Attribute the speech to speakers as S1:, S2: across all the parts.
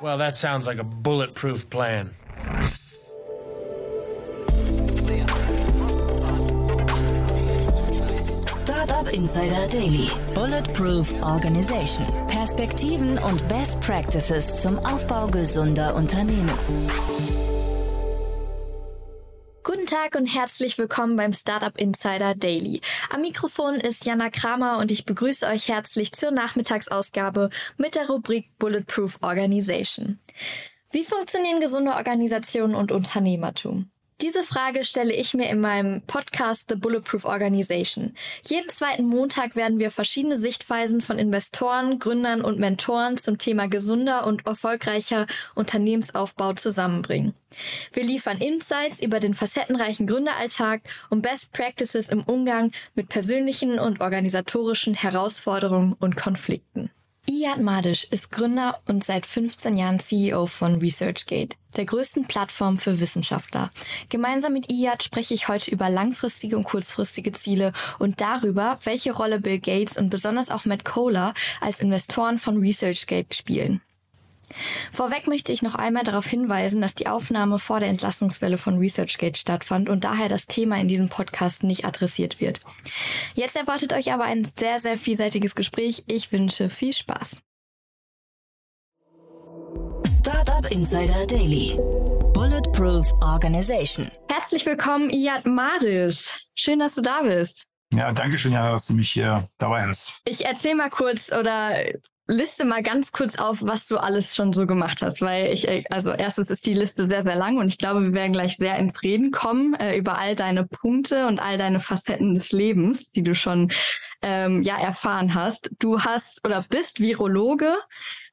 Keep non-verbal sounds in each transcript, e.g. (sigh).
S1: Well, that sounds like a bulletproof plan.
S2: Startup Insider Daily. Bulletproof Organization. Perspektiven und Best Practices zum Aufbau gesunder Unternehmen.
S3: Und herzlich willkommen beim Startup Insider Daily. Am Mikrofon ist Jana Kramer und ich begrüße euch herzlich zur Nachmittagsausgabe mit der Rubrik Bulletproof Organization. Wie funktionieren gesunde Organisationen und Unternehmertum? Diese Frage stelle ich mir in meinem Podcast The Bulletproof Organization. Jeden zweiten Montag werden wir verschiedene Sichtweisen von Investoren, Gründern und Mentoren zum Thema gesunder und erfolgreicher Unternehmensaufbau zusammenbringen. Wir liefern Insights über den facettenreichen Gründeralltag und Best Practices im Umgang mit persönlichen und organisatorischen Herausforderungen und Konflikten. Iyad Madisch ist Gründer und seit 15 Jahren CEO von ResearchGate, der größten Plattform für Wissenschaftler. Gemeinsam mit Iyad spreche ich heute über langfristige und kurzfristige Ziele und darüber, welche Rolle Bill Gates und besonders auch Matt Kohler als Investoren von ResearchGate spielen. Vorweg möchte ich noch einmal darauf hinweisen, dass die Aufnahme vor der Entlassungswelle von ResearchGate stattfand und daher das Thema in diesem Podcast nicht adressiert wird. Jetzt erwartet euch aber ein sehr, sehr vielseitiges Gespräch. Ich wünsche viel Spaß.
S2: Startup Insider Daily. Bulletproof Organization.
S3: Herzlich willkommen, Iyad Madisch. Schön, dass du da bist.
S4: Ja, danke schön, ja, dass du mich hier dabei hast.
S3: Ich erzähle mal kurz oder liste mal ganz kurz auf, was du alles schon so gemacht hast, weil ich, äh, also erstens ist die Liste sehr, sehr lang und ich glaube, wir werden gleich sehr ins Reden kommen äh, über all deine Punkte und all deine Facetten des Lebens, die du schon ähm, ja erfahren hast. Du hast oder bist Virologe,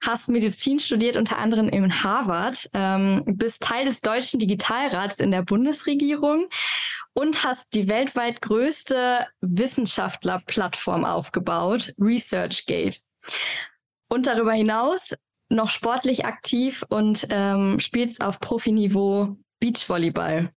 S3: hast Medizin studiert, unter anderem in Harvard, ähm, bist Teil des Deutschen Digitalrats in der Bundesregierung und hast die weltweit größte Wissenschaftlerplattform aufgebaut, ResearchGate und darüber hinaus noch sportlich aktiv und ähm, spielst auf Profiniveau Beachvolleyball.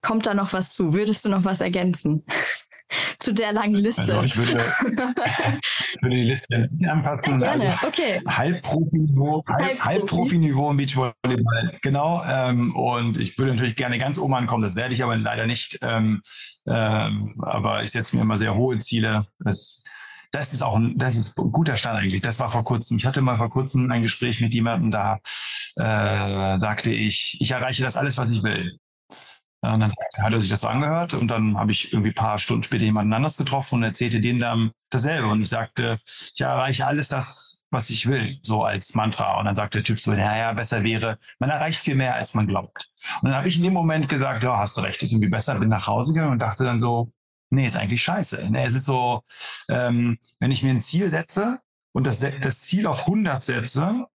S3: Kommt da noch was zu? Würdest du noch was ergänzen? (laughs) zu der langen Liste.
S4: Also ich würde, (laughs) ich würde die Liste ein bisschen anpassen.
S3: Ja,
S4: also
S3: okay.
S4: Halbprofi-Niveau, Halb, Halbprofi-Niveau im Beachvolleyball, genau. Ähm, und ich würde natürlich gerne ganz oben ankommen, das werde ich aber leider nicht. Ähm, ähm, aber ich setze mir immer sehr hohe Ziele. Das das ist auch ein, das ist ein guter Start eigentlich. Das war vor kurzem. Ich hatte mal vor kurzem ein Gespräch mit jemandem, da äh, sagte ich, ich erreiche das alles, was ich will. Und dann hat er sich das so angehört und dann habe ich irgendwie paar Stunden später jemanden anders getroffen und erzählte denen dann dasselbe und ich sagte, ich erreiche alles das, was ich will, so als Mantra. Und dann sagte der Typ so, naja, besser wäre, man erreicht viel mehr, als man glaubt. Und dann habe ich in dem Moment gesagt, ja, hast du recht, ist irgendwie besser, bin nach Hause gegangen und dachte dann so, nee, ist eigentlich scheiße. Ne? Es ist so, ähm, wenn ich mir ein Ziel setze und das, das Ziel auf 100 setze,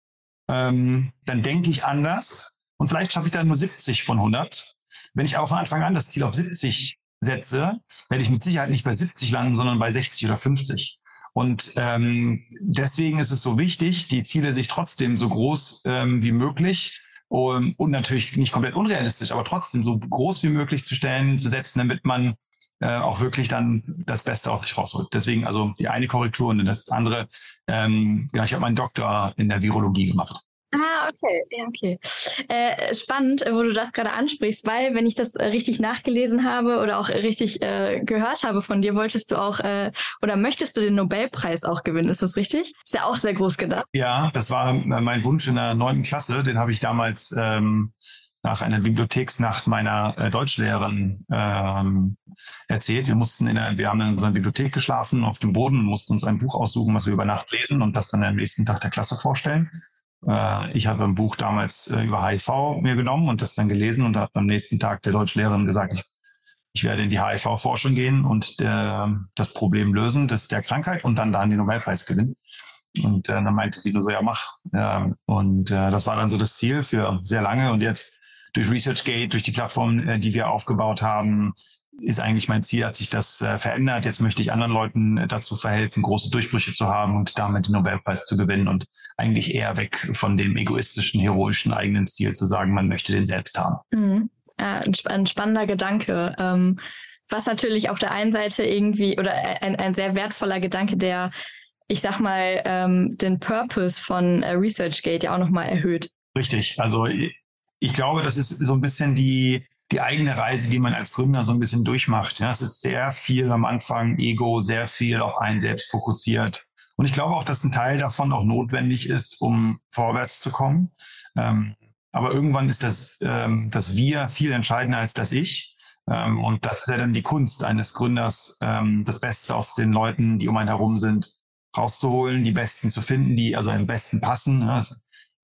S4: ähm, dann denke ich anders und vielleicht schaffe ich dann nur 70 von 100. Wenn ich aber von Anfang an das Ziel auf 70 setze, werde ich mit Sicherheit nicht bei 70 landen, sondern bei 60 oder 50. Und ähm, deswegen ist es so wichtig, die Ziele sich trotzdem so groß ähm, wie möglich um, und natürlich nicht komplett unrealistisch, aber trotzdem so groß wie möglich zu stellen, zu setzen, damit man äh, auch wirklich dann das Beste aus sich rausholt. Deswegen also die eine Korrektur und das andere, ähm, ja, ich habe meinen Doktor in der Virologie gemacht.
S3: Ah, okay, ja, okay. Äh, spannend, wo du das gerade ansprichst, weil wenn ich das richtig nachgelesen habe oder auch richtig äh, gehört habe von dir, wolltest du auch äh, oder möchtest du den Nobelpreis auch gewinnen, ist das richtig? Ist ja auch sehr groß gedacht.
S4: Ja, das war mein Wunsch in der neunten Klasse, den habe ich damals ähm, nach einer Bibliotheksnacht meiner äh, Deutschlehrerin ähm, erzählt. Wir mussten in der, wir haben in unserer Bibliothek geschlafen auf dem Boden und mussten uns ein Buch aussuchen, was wir über Nacht lesen und das dann am nächsten Tag der Klasse vorstellen. Äh, ich habe ein Buch damals äh, über HIV mir genommen und das dann gelesen und habe am nächsten Tag der Deutschlehrerin gesagt, ich, ich werde in die HIV-Forschung gehen und äh, das Problem lösen, das der Krankheit und dann dann den Nobelpreis gewinnen. Und äh, dann meinte sie nur so, ja, mach. Ja, und äh, das war dann so das Ziel für sehr lange. Und jetzt durch ResearchGate, durch die Plattform, äh, die wir aufgebaut haben, ist eigentlich mein Ziel, hat sich das äh, verändert. Jetzt möchte ich anderen Leuten äh, dazu verhelfen, große Durchbrüche zu haben und damit den Nobelpreis zu gewinnen und eigentlich eher weg von dem egoistischen, heroischen eigenen Ziel zu sagen, man möchte den selbst haben.
S3: Mhm. Ja, ein, spannender Gedanke. Ähm, was natürlich auf der einen Seite irgendwie oder ein, ein sehr wertvoller Gedanke, der ich sag mal, ähm, den Purpose von äh, ResearchGate ja auch nochmal erhöht.
S4: Richtig. Also ich glaube, das ist so ein bisschen die, die eigene Reise, die man als Gründer so ein bisschen durchmacht. Ja, es ist sehr viel am Anfang Ego, sehr viel auf einen selbst fokussiert. Und ich glaube auch, dass ein Teil davon auch notwendig ist, um vorwärts zu kommen. Ähm, aber irgendwann ist das, ähm, das Wir viel entscheidender als das Ich. Ähm, und das ist ja dann die Kunst eines Gründers, ähm, das Beste aus den Leuten, die um einen herum sind, rauszuholen, die Besten zu finden, die also am besten passen. Ja,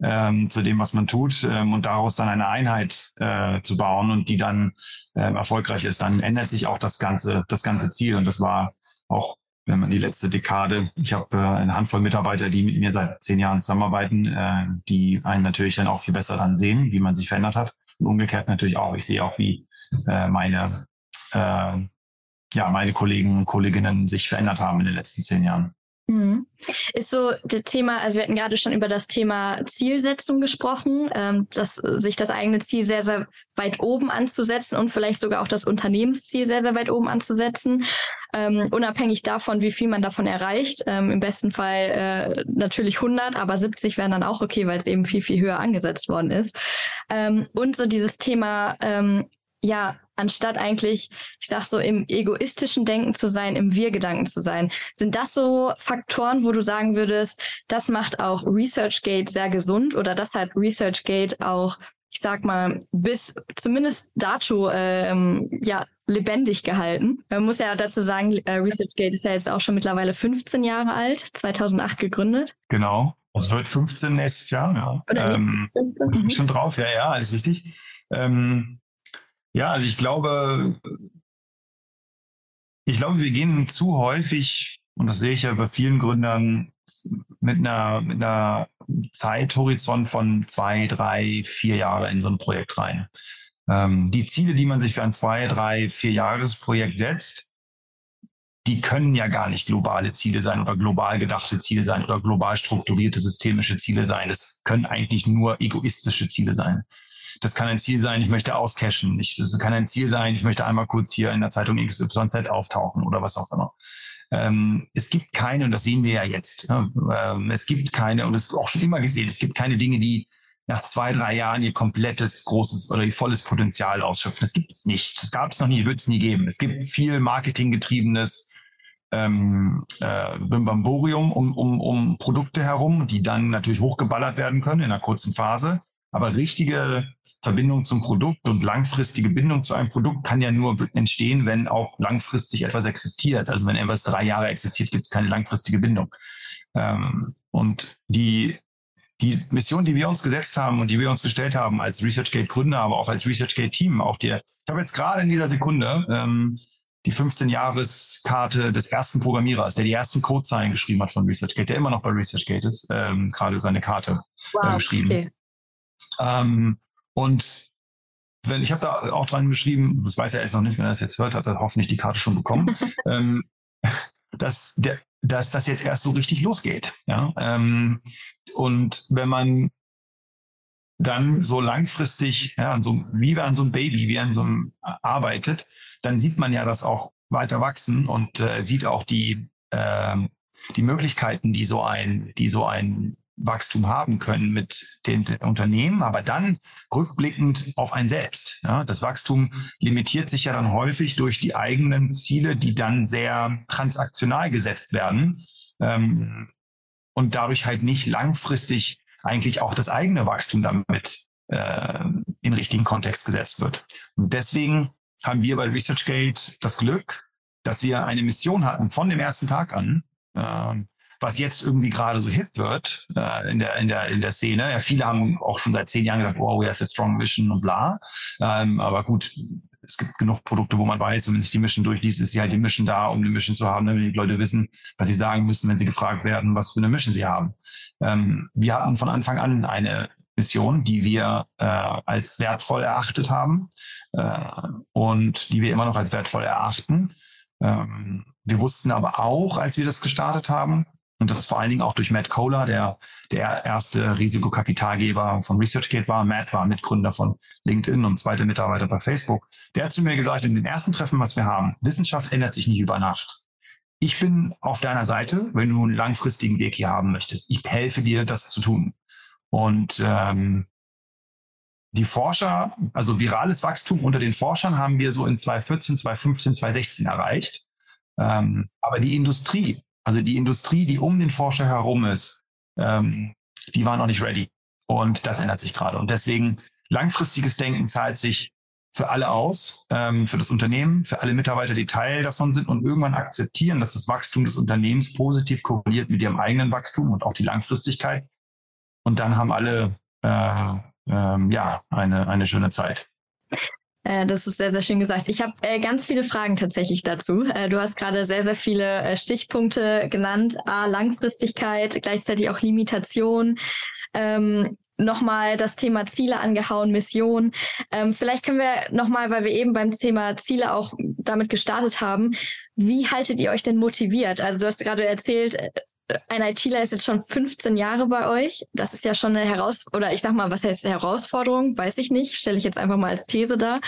S4: ähm, zu dem, was man tut ähm, und daraus dann eine Einheit äh, zu bauen und die dann ähm, erfolgreich ist, dann ändert sich auch das ganze, das ganze Ziel. Und das war auch, wenn man die letzte Dekade, ich habe äh, eine Handvoll Mitarbeiter, die mit mir seit zehn Jahren zusammenarbeiten, äh, die einen natürlich dann auch viel besser dann sehen, wie man sich verändert hat. Und umgekehrt natürlich auch. Ich sehe auch, wie äh, meine, äh, ja, meine Kollegen und Kolleginnen sich verändert haben in den letzten zehn Jahren.
S3: Mhm. Ist so das Thema, also wir hatten gerade schon über das Thema Zielsetzung gesprochen, ähm, dass sich das eigene Ziel sehr, sehr weit oben anzusetzen und vielleicht sogar auch das Unternehmensziel sehr, sehr weit oben anzusetzen, ähm, unabhängig davon, wie viel man davon erreicht. Ähm, Im besten Fall äh, natürlich 100, aber 70 wären dann auch okay, weil es eben viel, viel höher angesetzt worden ist. Ähm, und so dieses Thema, ähm, ja, anstatt eigentlich, ich sag so, im egoistischen Denken zu sein, im Wir-Gedanken zu sein. Sind das so Faktoren, wo du sagen würdest, das macht auch ResearchGate sehr gesund oder das hat ResearchGate auch, ich sag mal, bis zumindest dato ähm, ja, lebendig gehalten. Man muss ja dazu sagen, äh, ResearchGate ist ja jetzt auch schon mittlerweile 15 Jahre alt, 2008 gegründet.
S4: Genau. Es wird 15 nächstes Jahr, ja. Oder ähm, 15? Mhm. Schon drauf, ja, ja, alles wichtig. Ähm, ja, also ich glaube, ich glaube, wir gehen zu häufig, und das sehe ich ja bei vielen Gründern, mit einer, mit einer Zeithorizont von zwei, drei, vier Jahre in so ein Projekt rein. Ähm, die Ziele, die man sich für ein zwei, drei, vier Jahresprojekt setzt, die können ja gar nicht globale Ziele sein oder global gedachte Ziele sein oder global strukturierte systemische Ziele sein. Das können eigentlich nur egoistische Ziele sein. Das kann ein Ziel sein, ich möchte auscashen. Ich, das kann ein Ziel sein, ich möchte einmal kurz hier in der Zeitung XYZ auftauchen oder was auch immer. Ähm, es gibt keine, und das sehen wir ja jetzt, ja, ähm, es gibt keine, und das ist auch schon immer gesehen, es gibt keine Dinge, die nach zwei, drei Jahren ihr komplettes, großes oder ihr volles Potenzial ausschöpfen. Das gibt es nicht. Das gab es noch nie, wird es nie geben. Es gibt viel marketinggetriebenes ähm, äh, Bimbamborium um, um, um Produkte herum, die dann natürlich hochgeballert werden können in einer kurzen Phase. Aber richtige Verbindung zum Produkt und langfristige Bindung zu einem Produkt kann ja nur entstehen, wenn auch langfristig etwas existiert. Also wenn etwas drei Jahre existiert, gibt es keine langfristige Bindung. Ähm, und die, die Mission, die wir uns gesetzt haben und die wir uns gestellt haben als ResearchGate-Gründer, aber auch als ResearchGate-Team, auch dir, ich habe jetzt gerade in dieser Sekunde ähm, die 15-Jahres-Karte des ersten Programmierers, der die ersten Codezeilen geschrieben hat von ResearchGate, der immer noch bei ResearchGate ist, ähm, gerade seine Karte äh, wow, äh, geschrieben. Okay. Ähm, und wenn, ich habe da auch dran geschrieben, das weiß er jetzt noch nicht, wenn er das jetzt hört, hat er hoffentlich die Karte schon bekommen, (laughs) ähm, dass, der, dass das jetzt erst so richtig losgeht. Ja? Ähm, und wenn man dann so langfristig, ja, so, wie an so einem Baby, wie an so einem arbeitet, dann sieht man ja das auch weiter wachsen und äh, sieht auch die, äh, die Möglichkeiten, die so ein, die so ein Wachstum haben können mit den, Unternehmen, aber dann rückblickend auf ein Selbst. Ja, das Wachstum limitiert sich ja dann häufig durch die eigenen Ziele, die dann sehr transaktional gesetzt werden ähm, und dadurch halt nicht langfristig eigentlich auch das eigene Wachstum damit äh, in richtigen Kontext gesetzt wird. Und deswegen haben wir bei ResearchGate das Glück, dass wir eine Mission hatten von dem ersten Tag an, äh, was jetzt irgendwie gerade so hip wird äh, in, der, in, der, in der Szene. Ja, viele haben auch schon seit zehn Jahren gesagt, oh, we have a strong vision und bla. Ähm, aber gut, es gibt genug Produkte, wo man weiß, wenn sich die Mission durchliest, ist sie halt die Mission da, um eine Mission zu haben, damit die Leute wissen, was sie sagen müssen, wenn sie gefragt werden, was für eine Mission sie haben. Ähm, wir hatten von Anfang an eine Mission, die wir äh, als wertvoll erachtet haben äh, und die wir immer noch als wertvoll erachten. Ähm, wir wussten aber auch, als wir das gestartet haben, und das ist vor allen Dingen auch durch Matt Kohler, der der erste Risikokapitalgeber von ResearchGate war. Matt war Mitgründer von LinkedIn und zweiter Mitarbeiter bei Facebook. Der hat zu mir gesagt, in den ersten Treffen, was wir haben, Wissenschaft ändert sich nicht über Nacht. ich bin auf deiner Seite, wenn du einen langfristigen Weg hier haben möchtest. Ich helfe dir, das zu tun. Und ähm, die Forscher, also virales Wachstum unter den Forschern haben wir so in 2014, 2015, 2016 erreicht. Ähm, aber die Industrie, also die Industrie, die um den Forscher herum ist, ähm, die war noch nicht ready. Und das ändert sich gerade. Und deswegen langfristiges Denken zahlt sich für alle aus, ähm, für das Unternehmen, für alle Mitarbeiter, die Teil davon sind und irgendwann akzeptieren, dass das Wachstum des Unternehmens positiv korreliert mit ihrem eigenen Wachstum und auch die Langfristigkeit. Und dann haben alle äh, ähm, ja eine, eine schöne Zeit.
S3: Äh, das ist sehr, sehr schön gesagt. Ich habe äh, ganz viele Fragen tatsächlich dazu. Äh, du hast gerade sehr, sehr viele äh, Stichpunkte genannt. A, Langfristigkeit, gleichzeitig auch Limitation. Ähm, nochmal das Thema Ziele angehauen, Mission. Ähm, vielleicht können wir nochmal, weil wir eben beim Thema Ziele auch damit gestartet haben, wie haltet ihr euch denn motiviert? Also du hast gerade erzählt, äh, ein ITler ist jetzt schon 15 Jahre bei euch. Das ist ja schon eine Herausforderung, oder ich sag mal, was heißt Herausforderung? Weiß ich nicht. Stelle ich jetzt einfach mal als These dar.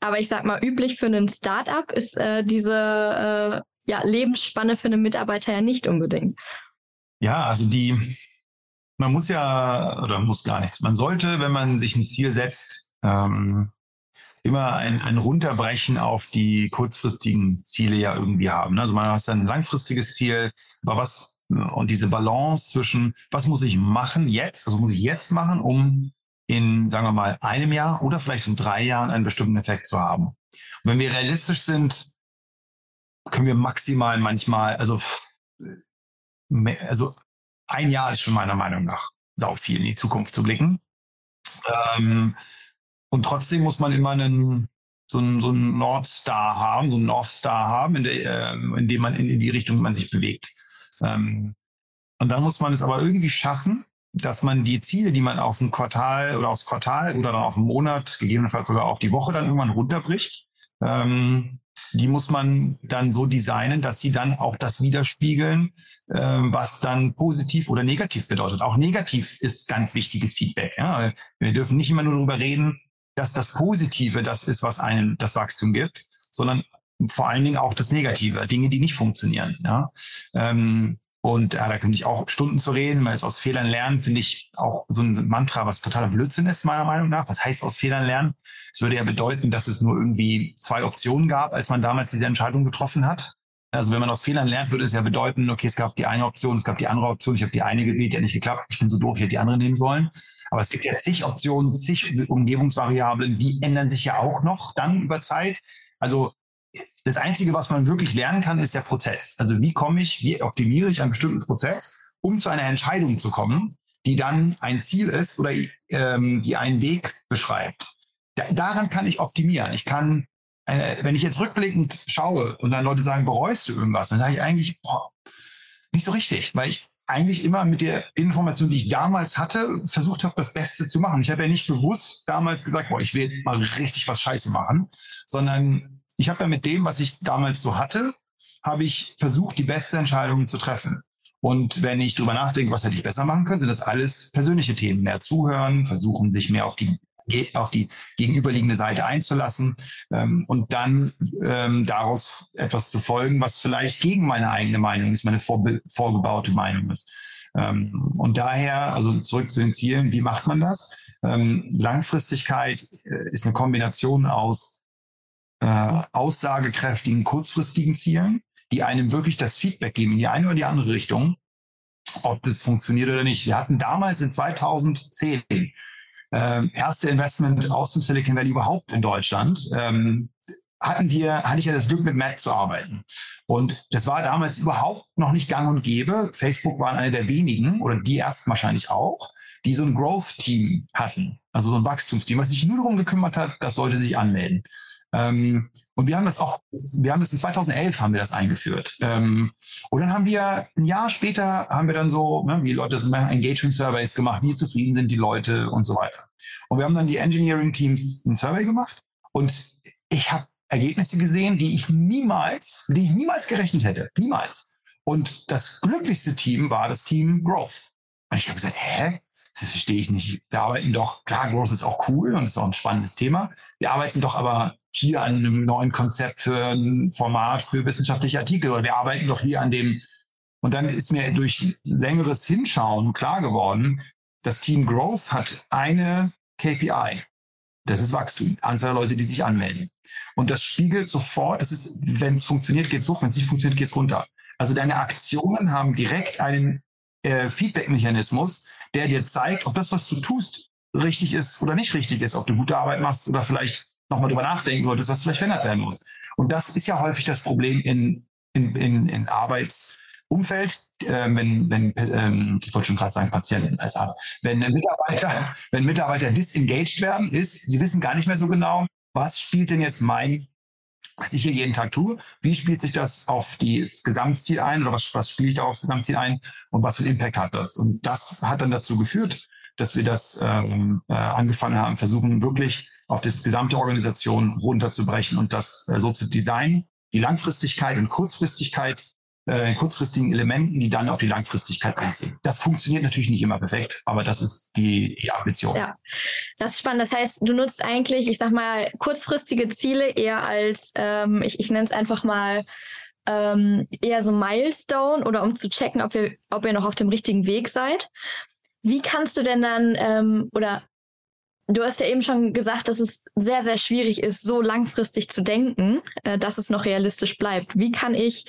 S3: Aber ich sag mal, üblich für einen Startup ist äh, diese äh, ja, Lebensspanne für einen Mitarbeiter ja nicht unbedingt.
S4: Ja, also die, man muss ja, oder muss gar nichts. Man sollte, wenn man sich ein Ziel setzt, ähm, immer ein, ein Runterbrechen auf die kurzfristigen Ziele ja irgendwie haben. Also man hat dann ein langfristiges Ziel, aber was und diese Balance zwischen, was muss ich machen jetzt, also muss ich jetzt machen, um in, sagen wir mal, einem Jahr oder vielleicht in drei Jahren einen bestimmten Effekt zu haben. Und wenn wir realistisch sind, können wir maximal manchmal, also, also ein Jahr ist schon meiner Meinung nach sau viel in die Zukunft zu blicken. Ähm, und trotzdem muss man immer einen, so einen, so einen Nordstar haben, so einen North Star haben, in, der, äh, in dem man in, in die Richtung man sich bewegt. Ähm, und dann muss man es aber irgendwie schaffen, dass man die Ziele, die man auf ein Quartal oder aufs Quartal oder dann auf einen Monat, gegebenenfalls sogar auf die Woche dann irgendwann runterbricht, ähm, die muss man dann so designen, dass sie dann auch das widerspiegeln, ähm, was dann positiv oder negativ bedeutet. Auch negativ ist ganz wichtiges Feedback. Ja? Wir dürfen nicht immer nur darüber reden, dass das Positive das ist, was einem das Wachstum gibt, sondern vor allen Dingen auch das Negative, Dinge, die nicht funktionieren. Ja? Ähm, und ja, da könnte ich auch Stunden zu reden, weil es aus Fehlern lernen, finde ich auch so ein Mantra, was totaler Blödsinn ist, meiner Meinung nach. Was heißt aus Fehlern lernen? Es würde ja bedeuten, dass es nur irgendwie zwei Optionen gab, als man damals diese Entscheidung getroffen hat. Also wenn man aus Fehlern lernt, würde es ja bedeuten, okay, es gab die eine Option, es gab die andere Option, ich habe die eine gewählt, die hat nicht geklappt, ich bin so doof, ich hätte die andere nehmen sollen. Aber es gibt ja zig Optionen, zig Umgebungsvariablen, die ändern sich ja auch noch dann über Zeit. Also das Einzige, was man wirklich lernen kann, ist der Prozess. Also wie komme ich, wie optimiere ich einen bestimmten Prozess, um zu einer Entscheidung zu kommen, die dann ein Ziel ist oder ähm, die einen Weg beschreibt. Da, daran kann ich optimieren. Ich kann, äh, wenn ich jetzt rückblickend schaue und dann Leute sagen, bereust du irgendwas, dann sage ich eigentlich, boah, nicht so richtig, weil ich eigentlich immer mit der Information, die ich damals hatte, versucht habe, das Beste zu machen. Ich habe ja nicht bewusst damals gesagt, boah, ich will jetzt mal richtig was Scheiße machen, sondern ich habe ja mit dem, was ich damals so hatte, habe ich versucht, die beste Entscheidung zu treffen. Und wenn ich drüber nachdenke, was hätte ich besser machen können, sind das alles persönliche Themen. Mehr zuhören, versuchen, sich mehr auf die auf die gegenüberliegende Seite einzulassen ähm, und dann ähm, daraus etwas zu folgen, was vielleicht gegen meine eigene Meinung ist, meine vorgebaute Meinung ist. Ähm, und daher, also zurück zu den Zielen, wie macht man das? Ähm, Langfristigkeit äh, ist eine Kombination aus äh, aussagekräftigen, kurzfristigen Zielen, die einem wirklich das Feedback geben in die eine oder die andere Richtung, ob das funktioniert oder nicht. Wir hatten damals in 2010 äh, erste Investment aus dem Silicon Valley überhaupt in Deutschland. Ähm, hatten wir, hatte ich ja das Glück, mit Mac zu arbeiten. Und das war damals überhaupt noch nicht gang und gäbe. Facebook waren eine der wenigen, oder die ersten wahrscheinlich auch, die so ein Growth-Team hatten. Also so ein Wachstumsteam, was sich nur darum gekümmert hat, dass Leute sich anmelden. Ähm, und wir haben das auch, wir haben das in 2011 haben wir das eingeführt. Ähm, und dann haben wir ein Jahr später haben wir dann so, ne, wie Leute sind Engagement Surveys gemacht, wie zufrieden sind die Leute und so weiter. Und wir haben dann die Engineering Teams ein Survey gemacht und ich habe Ergebnisse gesehen, die ich niemals, die ich niemals gerechnet hätte, niemals. Und das glücklichste Team war das Team Growth. Und ich habe gesagt, hä? Das verstehe ich nicht. Wir arbeiten doch, klar, Growth ist auch cool und ist auch ein spannendes Thema. Wir arbeiten doch aber hier an einem neuen Konzept für ein Format für wissenschaftliche Artikel oder wir arbeiten doch hier an dem. Und dann ist mir durch längeres Hinschauen klar geworden, das Team Growth hat eine KPI. Das ist Wachstum, Anzahl der Leute, die sich anmelden. Und das spiegelt sofort, das ist, wenn es funktioniert, geht's hoch, wenn es nicht funktioniert, geht's runter. Also deine Aktionen haben direkt einen äh, Feedback-Mechanismus, der dir zeigt, ob das, was du tust, richtig ist oder nicht richtig ist, ob du gute Arbeit machst oder vielleicht nochmal drüber nachdenken solltest, was vielleicht verändert werden muss. Und das ist ja häufig das Problem in, in, in, in Arbeitsumfeld, äh, wenn, wenn ähm, ich wollte schon gerade sagen Patienten als Arzt, wenn Mitarbeiter, wenn Mitarbeiter disengaged werden, ist, sie wissen gar nicht mehr so genau, was spielt denn jetzt mein was ich hier jeden Tag tue, wie spielt sich das auf das Gesamtziel ein oder was, was spiele ich da aufs Gesamtziel ein und was für einen Impact hat das? Und das hat dann dazu geführt, dass wir das ähm, äh, angefangen haben, versuchen wirklich auf das gesamte Organisation runterzubrechen und das äh, so zu designen, die Langfristigkeit und Kurzfristigkeit äh, kurzfristigen Elementen, die dann auf die Langfristigkeit einziehen. Das funktioniert natürlich nicht immer perfekt, aber das ist die, die Ambition.
S3: Ja, das ist spannend. Das heißt, du nutzt eigentlich, ich sag mal, kurzfristige Ziele eher als, ähm, ich, ich nenne es einfach mal, ähm, eher so Milestone oder um zu checken, ob, wir, ob ihr noch auf dem richtigen Weg seid. Wie kannst du denn dann, ähm, oder du hast ja eben schon gesagt, dass es sehr, sehr schwierig ist, so langfristig zu denken, äh, dass es noch realistisch bleibt. Wie kann ich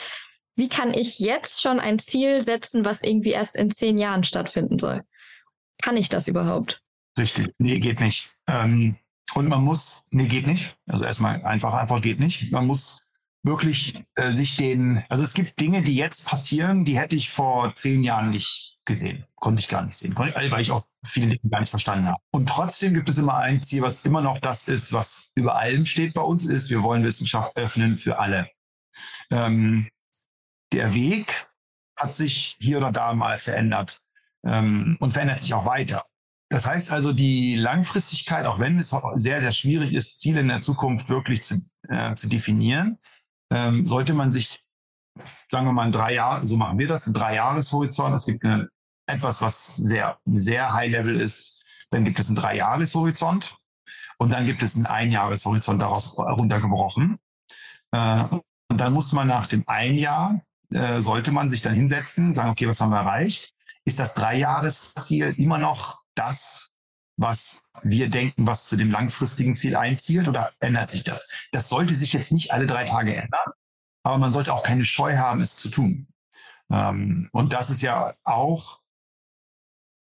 S3: wie kann ich jetzt schon ein Ziel setzen, was irgendwie erst in zehn Jahren stattfinden soll? Kann ich das überhaupt?
S4: Richtig. Nee, geht nicht. Ähm, und man muss, nee, geht nicht. Also erstmal einfach, einfach geht nicht. Man muss wirklich äh, sich den, also es gibt Dinge, die jetzt passieren, die hätte ich vor zehn Jahren nicht gesehen. Konnte ich gar nicht sehen, weil ich auch viele Dinge gar nicht verstanden habe. Und trotzdem gibt es immer ein Ziel, was immer noch das ist, was über allem steht bei uns, ist, wir wollen Wissenschaft öffnen für alle. Ähm, der Weg hat sich hier oder da mal verändert ähm, und verändert sich auch weiter. Das heißt also, die Langfristigkeit, auch wenn es sehr, sehr schwierig ist, Ziele in der Zukunft wirklich zu, äh, zu definieren, ähm, sollte man sich, sagen wir mal, in drei Jahren, so machen wir das, in drei Jahreshorizont. Es gibt eine, etwas, was sehr, sehr high level ist. Dann gibt es einen drei Jahreshorizont und dann gibt es einen Einjahreshorizont daraus runtergebrochen. Äh, und dann muss man nach dem ein Jahr äh, sollte man sich dann hinsetzen, sagen, okay, was haben wir erreicht? Ist das Dreijahresziel immer noch das, was wir denken, was zu dem langfristigen Ziel einzielt oder ändert sich das? Das sollte sich jetzt nicht alle drei Tage ändern, aber man sollte auch keine Scheu haben, es zu tun. Ähm, und das ist ja auch,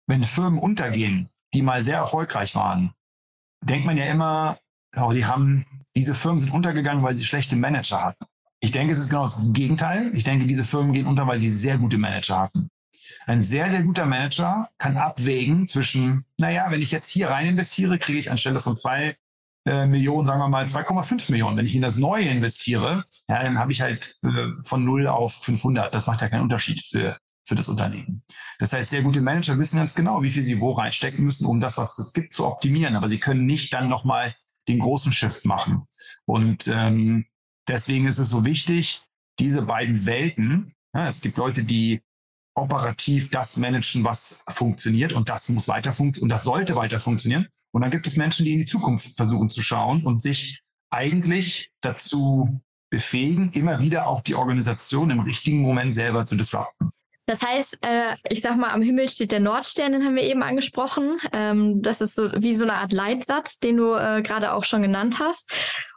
S4: wenn Firmen untergehen, die mal sehr erfolgreich waren, denkt man ja immer, oh, die haben, diese Firmen sind untergegangen, weil sie schlechte Manager hatten. Ich denke, es ist genau das Gegenteil. Ich denke, diese Firmen gehen unter, weil sie sehr gute Manager hatten. Ein sehr, sehr guter Manager kann abwägen zwischen, naja, wenn ich jetzt hier rein investiere, kriege ich anstelle von zwei äh, Millionen, sagen wir mal 2,5 Millionen. Wenn ich in das Neue investiere, ja, dann habe ich halt äh, von 0 auf 500. Das macht ja keinen Unterschied für, für das Unternehmen. Das heißt, sehr gute Manager wissen ganz genau, wie viel sie wo reinstecken müssen, um das, was es gibt, zu optimieren. Aber sie können nicht dann nochmal den großen Shift machen. Und ähm, Deswegen ist es so wichtig, diese beiden Welten, ja, es gibt Leute, die operativ das managen, was funktioniert und das muss weiter funktionieren und das sollte weiter funktionieren. Und dann gibt es Menschen, die in die Zukunft versuchen zu schauen und sich eigentlich dazu befähigen, immer wieder auch die Organisation im richtigen Moment selber zu disrupten.
S3: Das heißt, äh, ich sag mal, am Himmel steht der Nordstern, den haben wir eben angesprochen. Ähm, das ist so wie so eine Art Leitsatz, den du äh, gerade auch schon genannt hast.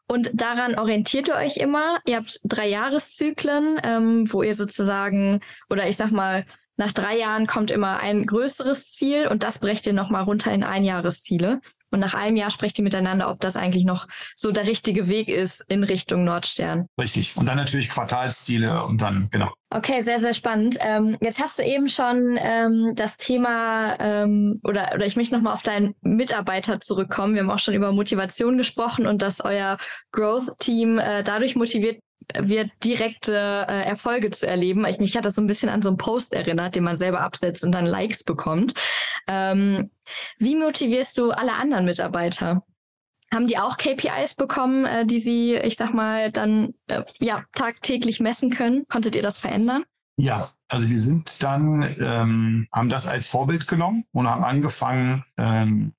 S3: Und daran orientiert ihr euch immer. Ihr habt drei Jahreszyklen, ähm, wo ihr sozusagen, oder ich sag mal, nach drei Jahren kommt immer ein größeres Ziel und das brecht ihr nochmal runter in Einjahresziele. Und nach einem Jahr sprecht ihr miteinander, ob das eigentlich noch so der richtige Weg ist in Richtung Nordstern.
S4: Richtig. Und dann natürlich Quartalsziele und dann, genau.
S3: Okay, sehr, sehr spannend. Ähm, jetzt hast du eben schon ähm, das Thema ähm, oder, oder ich möchte nochmal auf deinen Mitarbeiter zurückkommen. Wir haben auch schon über Motivation gesprochen und dass euer Growth-Team äh, dadurch motiviert wird, direkte äh, Erfolge zu erleben. Ich, mich hat das so ein bisschen an so einen Post erinnert, den man selber absetzt und dann Likes bekommt. Ähm, wie motivierst du alle anderen Mitarbeiter? Haben die auch KPIs bekommen, äh, die sie, ich sag mal, dann äh, ja tagtäglich messen können? Konntet ihr das verändern?
S4: Ja, also wir sind dann, ähm, haben das als Vorbild genommen und haben angefangen, ähm,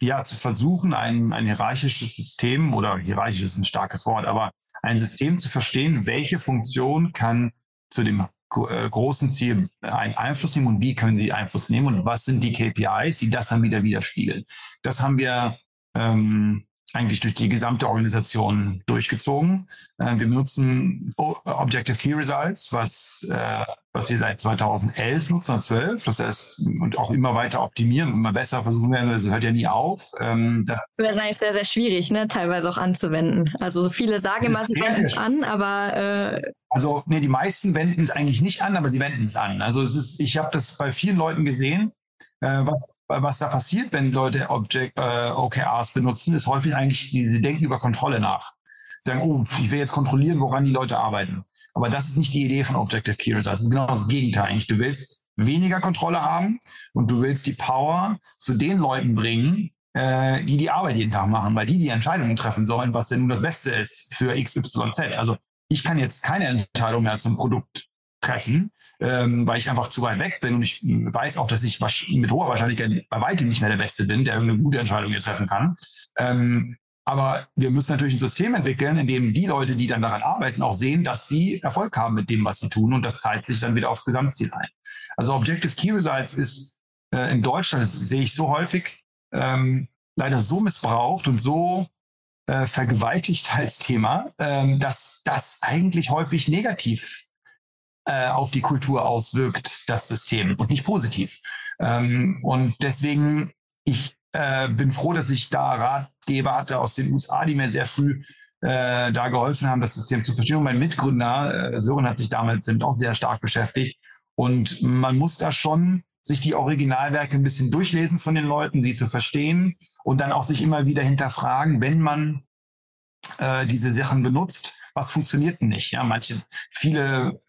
S4: ja, zu versuchen, ein, ein hierarchisches System oder hierarchisch ist ein starkes Wort, aber ein System zu verstehen, welche Funktion kann zu dem äh, großen Ziel einen Einfluss nehmen und wie können sie Einfluss nehmen und was sind die KPIs, die das dann wieder widerspiegeln. Das haben wir ähm, eigentlich durch die gesamte Organisation durchgezogen. Äh, wir benutzen Objective Key Results, was, äh, was wir seit 2011 nutzen, oder 12, das heißt, und auch immer weiter optimieren, immer besser versuchen werden, das hört ja nie auf. Ähm,
S3: das ist eigentlich sehr, sehr schwierig, ne, teilweise auch anzuwenden. Also viele sagen immer, sie wenden es an, aber
S4: äh also, nee, die meisten wenden es eigentlich nicht an, aber sie wenden es an. Also es ist, ich habe das bei vielen Leuten gesehen, was, was da passiert, wenn Leute Object, äh, OKRs benutzen, ist häufig eigentlich, die, sie denken über Kontrolle nach. Sie sagen, oh, ich will jetzt kontrollieren, woran die Leute arbeiten. Aber das ist nicht die Idee von Objective Key Results. Das ist genau das Gegenteil eigentlich. Du willst weniger Kontrolle haben und du willst die Power zu den Leuten bringen, äh, die die Arbeit jeden Tag machen, weil die die Entscheidungen treffen sollen, was denn nun das Beste ist für XYZ. Also ich kann jetzt keine Entscheidung mehr zum Produkt treffen, ähm, weil ich einfach zu weit weg bin und ich weiß auch, dass ich mit hoher Wahrscheinlichkeit bei weitem nicht mehr der Beste bin, der irgendeine gute Entscheidung hier treffen kann. Ähm, aber wir müssen natürlich ein System entwickeln, in dem die Leute, die dann daran arbeiten, auch sehen, dass sie Erfolg haben mit dem, was sie tun. Und das zahlt sich dann wieder aufs Gesamtziel ein. Also Objective Key Results ist äh, in Deutschland, das sehe ich so häufig, ähm, leider so missbraucht und so äh, vergewaltigt als Thema, ähm, dass das eigentlich häufig negativ äh, auf die Kultur auswirkt, das System und nicht positiv. Ähm, und deswegen, ich äh, bin froh, dass ich da Ratgeber hatte aus den USA, die mir sehr früh äh, da geholfen haben, das System zu verstehen. Und mein Mitgründer, äh, Sören, hat sich damit sind auch sehr stark beschäftigt. Und man muss da schon sich die Originalwerke ein bisschen durchlesen von den Leuten, sie zu verstehen und dann auch sich immer wieder hinterfragen, wenn man äh, diese Sachen benutzt, was funktioniert denn nicht? Ja, manche, viele,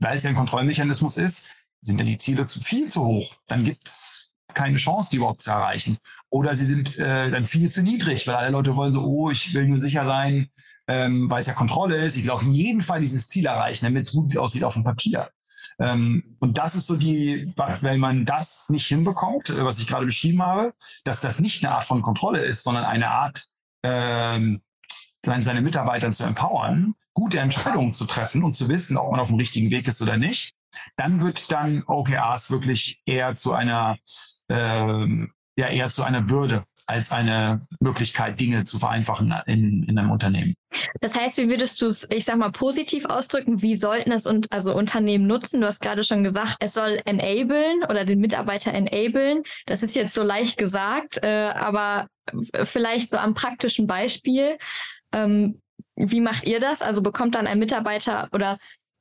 S4: weil es ja ein Kontrollmechanismus ist, sind ja die Ziele zu viel zu hoch. Dann gibt es keine Chance, die überhaupt zu erreichen. Oder sie sind äh, dann viel zu niedrig, weil alle Leute wollen so, oh, ich will nur sicher sein, ähm, weil es ja Kontrolle ist. Ich will auf jeden Fall dieses Ziel erreichen, damit es gut aussieht auf dem Papier. Ähm, und das ist so die, wenn man das nicht hinbekommt, äh, was ich gerade beschrieben habe, dass das nicht eine Art von Kontrolle ist, sondern eine Art ähm, seine Mitarbeiter zu empowern, gute Entscheidungen zu treffen und zu wissen, ob man auf dem richtigen Weg ist oder nicht, dann wird dann OKRs wirklich eher zu einer, ähm, ja, eher zu einer Bürde als eine Möglichkeit, Dinge zu vereinfachen in, in einem Unternehmen.
S3: Das heißt, wie würdest du es, ich sag mal, positiv ausdrücken? Wie sollten es und also Unternehmen nutzen? Du hast gerade schon gesagt, es soll enablen oder den Mitarbeiter enablen. Das ist jetzt so leicht gesagt, äh, aber vielleicht so am praktischen Beispiel. Ähm, wie macht ihr das? Also bekommt dann ein Mitarbeiter oder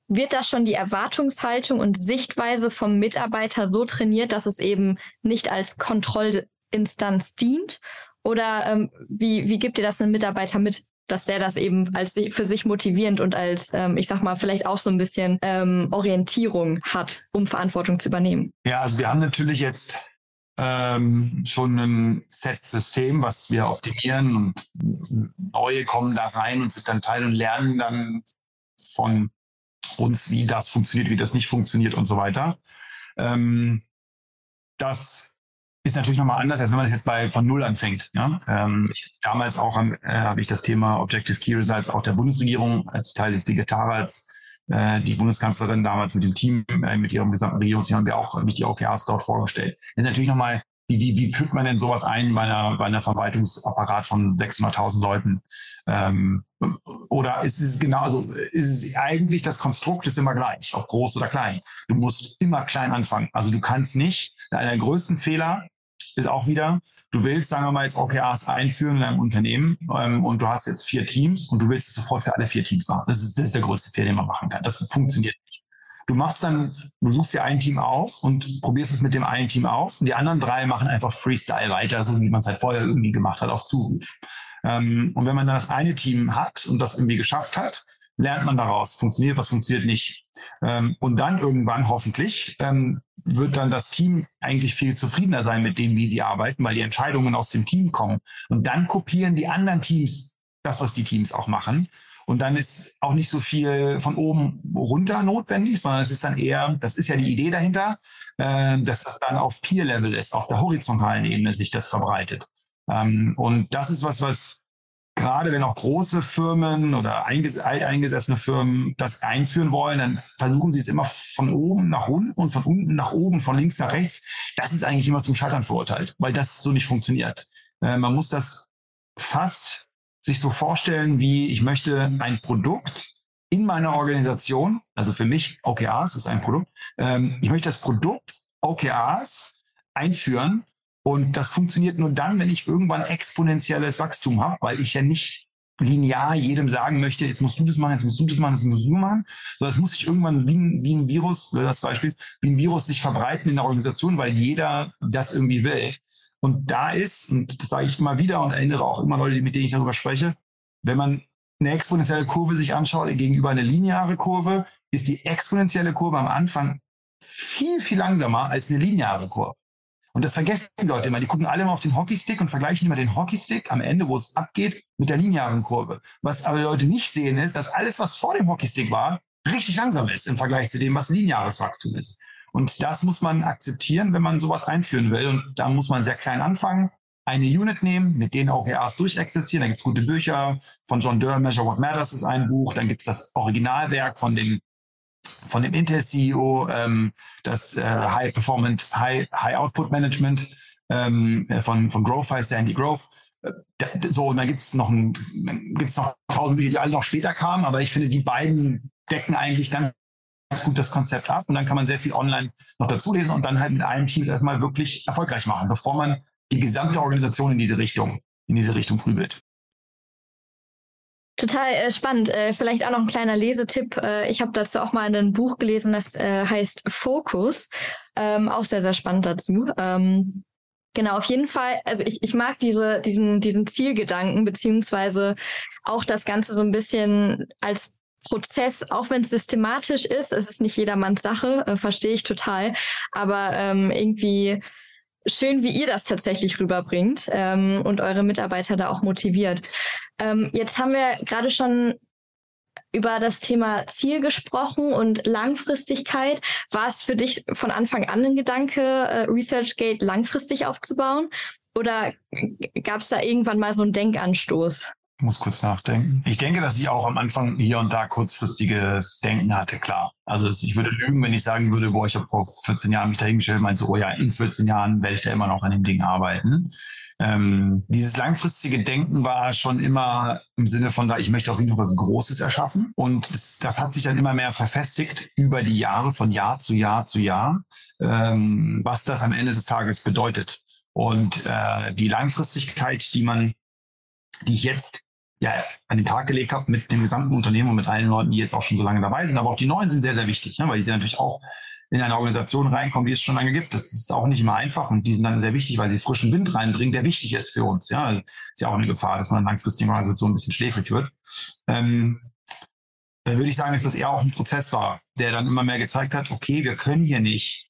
S3: wird da schon die Erwartungshaltung und Sichtweise vom Mitarbeiter so trainiert, dass es eben nicht als Kontrollinstanz dient? Oder ähm, wie, wie gibt ihr das einem Mitarbeiter mit, dass der das eben als für sich motivierend und als, ähm, ich sag mal, vielleicht auch so ein bisschen ähm, Orientierung hat, um Verantwortung zu übernehmen?
S4: Ja, also wir haben natürlich jetzt ähm, schon ein Set-System, was wir optimieren und neue kommen da rein und sind dann Teil und lernen dann von uns, wie das funktioniert, wie das nicht funktioniert und so weiter. Ähm, das ist natürlich nochmal anders, als wenn man das jetzt bei von Null anfängt. Ja? Ähm, ich, damals auch äh, habe ich das Thema Objective Key Results auch der Bundesregierung als Teil des Digitalrats äh, die Bundeskanzlerin damals mit dem Team, äh, mit ihrem gesamten Regierungsteam haben wir auch mich die OKRs dort vorgestellt. Das ist natürlich nochmal, wie, wie, wie führt man denn sowas ein bei einer, bei einer Verwaltungsapparat von 600.000 Leuten? Ähm, oder ist es genau, also ist es eigentlich das Konstrukt ist immer gleich, ob groß oder klein. Du musst immer klein anfangen. Also du kannst nicht, einer der größten Fehler ist auch wieder, du willst, sagen wir mal, jetzt OKRs einführen in einem Unternehmen ähm, und du hast jetzt vier Teams und du willst es sofort für alle vier Teams machen. Das ist, das ist der größte Fehler, den man machen kann. Das funktioniert nicht. Du machst dann, du suchst dir ein Team aus und probierst es mit dem einen Team aus und die anderen drei machen einfach Freestyle weiter, so wie man es halt vorher irgendwie gemacht hat, auf Zuruf. Ähm, und wenn man dann das eine Team hat und das irgendwie geschafft hat, lernt man daraus, funktioniert, was funktioniert nicht. Ähm, und dann irgendwann hoffentlich ähm, wird dann das Team eigentlich viel zufriedener sein mit dem, wie sie arbeiten, weil die Entscheidungen aus dem Team kommen. Und dann kopieren die anderen Teams das, was die Teams auch machen. Und dann ist auch nicht so viel von oben runter notwendig, sondern es ist dann eher, das ist ja die Idee dahinter, äh, dass das dann auf Peer-Level ist, auf der horizontalen Ebene sich das verbreitet. Ähm, und das ist was, was gerade wenn auch große Firmen oder alteingesessene Firmen das einführen wollen, dann versuchen sie es immer von oben nach unten und von unten nach oben, von links nach rechts. Das ist eigentlich immer zum Scheitern verurteilt, weil das so nicht funktioniert. Äh, man muss das fast sich so vorstellen, wie ich möchte ein Produkt in meiner Organisation, also für mich OKRs ist ein Produkt, ähm, ich möchte das Produkt OKRs einführen und das funktioniert nur dann, wenn ich irgendwann exponentielles Wachstum habe, weil ich ja nicht linear jedem sagen möchte, jetzt musst du das machen, jetzt musst du das machen, jetzt musst du machen. So, das muss sich irgendwann wie ein, wie ein Virus, das Beispiel, wie ein Virus sich verbreiten in der Organisation, weil jeder das irgendwie will. Und da ist, und das sage ich immer wieder und erinnere auch immer Leute, mit denen ich darüber spreche, wenn man eine exponentielle Kurve sich anschaut gegenüber eine lineare Kurve, ist die exponentielle Kurve am Anfang viel, viel langsamer als eine lineare Kurve. Und das vergessen die Leute immer. Die gucken alle immer auf den Hockeystick und vergleichen immer den Hockeystick am Ende, wo es abgeht, mit der linearen Kurve. Was aber die Leute nicht sehen, ist, dass alles, was vor dem Hockeystick war, richtig langsam ist im Vergleich zu dem, was lineares Wachstum ist. Und das muss man akzeptieren, wenn man sowas einführen will. Und da muss man sehr klein anfangen, eine Unit nehmen, mit denen OKRs durchexistieren. Da gibt es gute Bücher von John Durr, Measure What Matters ist ein Buch. Dann gibt es das Originalwerk von dem von dem Intel-CEO, ähm, das äh, High Performance, High, High Output Management ähm, äh, von, von Growth heißt Andy Growth. Äh, so, und dann gibt es noch, ein, gibt's noch tausend Bücher, die alle noch später kamen, aber ich finde, die beiden decken eigentlich ganz gut das Konzept ab und dann kann man sehr viel online noch dazu lesen und dann halt mit einem Team erstmal wirklich erfolgreich machen, bevor man die gesamte Organisation in diese Richtung, in diese Richtung prügelt.
S3: Total äh, spannend. Äh, vielleicht auch noch ein kleiner Lesetipp. Äh, ich habe dazu auch mal ein Buch gelesen, das äh, heißt Focus. Ähm, auch sehr, sehr spannend dazu. Ähm, genau, auf jeden Fall. Also ich, ich mag diese, diesen, diesen Zielgedanken, beziehungsweise auch das Ganze so ein bisschen als Prozess, auch wenn es systematisch ist, es ist nicht jedermanns Sache, äh, verstehe ich total. Aber ähm, irgendwie schön, wie ihr das tatsächlich rüberbringt ähm, und eure Mitarbeiter da auch motiviert. Ähm, jetzt haben wir gerade schon über das Thema Ziel gesprochen und Langfristigkeit. War es für dich von Anfang an ein Gedanke, äh, ResearchGate langfristig aufzubauen? Oder gab es da irgendwann mal so einen Denkanstoß?
S4: Ich muss kurz nachdenken. Ich denke, dass ich auch am Anfang hier und da kurzfristiges Denken hatte, klar. Also ich würde lügen, wenn ich sagen würde, boah, ich habe vor 14 Jahren mich dahingestellt und meinte so, oh ja, in 14 Jahren werde ich da immer noch an dem Ding arbeiten. Ähm, dieses langfristige Denken war schon immer im Sinne von, da ich möchte auf jeden Fall was Großes erschaffen. Und das, das hat sich dann immer mehr verfestigt über die Jahre, von Jahr zu Jahr zu Jahr, ähm, was das am Ende des Tages bedeutet. Und äh, die Langfristigkeit, die man die ich jetzt ja, an den Tag gelegt habe mit dem gesamten Unternehmen und mit allen Leuten, die jetzt auch schon so lange dabei sind. Aber auch die Neuen sind sehr, sehr wichtig, ne? weil die sind natürlich auch in eine Organisation reinkommen, die es schon lange gibt. Das ist auch nicht immer einfach und die sind dann sehr wichtig, weil sie frischen Wind reinbringen, der wichtig ist für uns. Ja, ist ja auch eine Gefahr, dass man langfristig einer Organisation ein bisschen schläfrig wird. Ähm, da würde ich sagen, dass das eher auch ein Prozess war, der dann immer mehr gezeigt hat, okay, wir können hier nicht,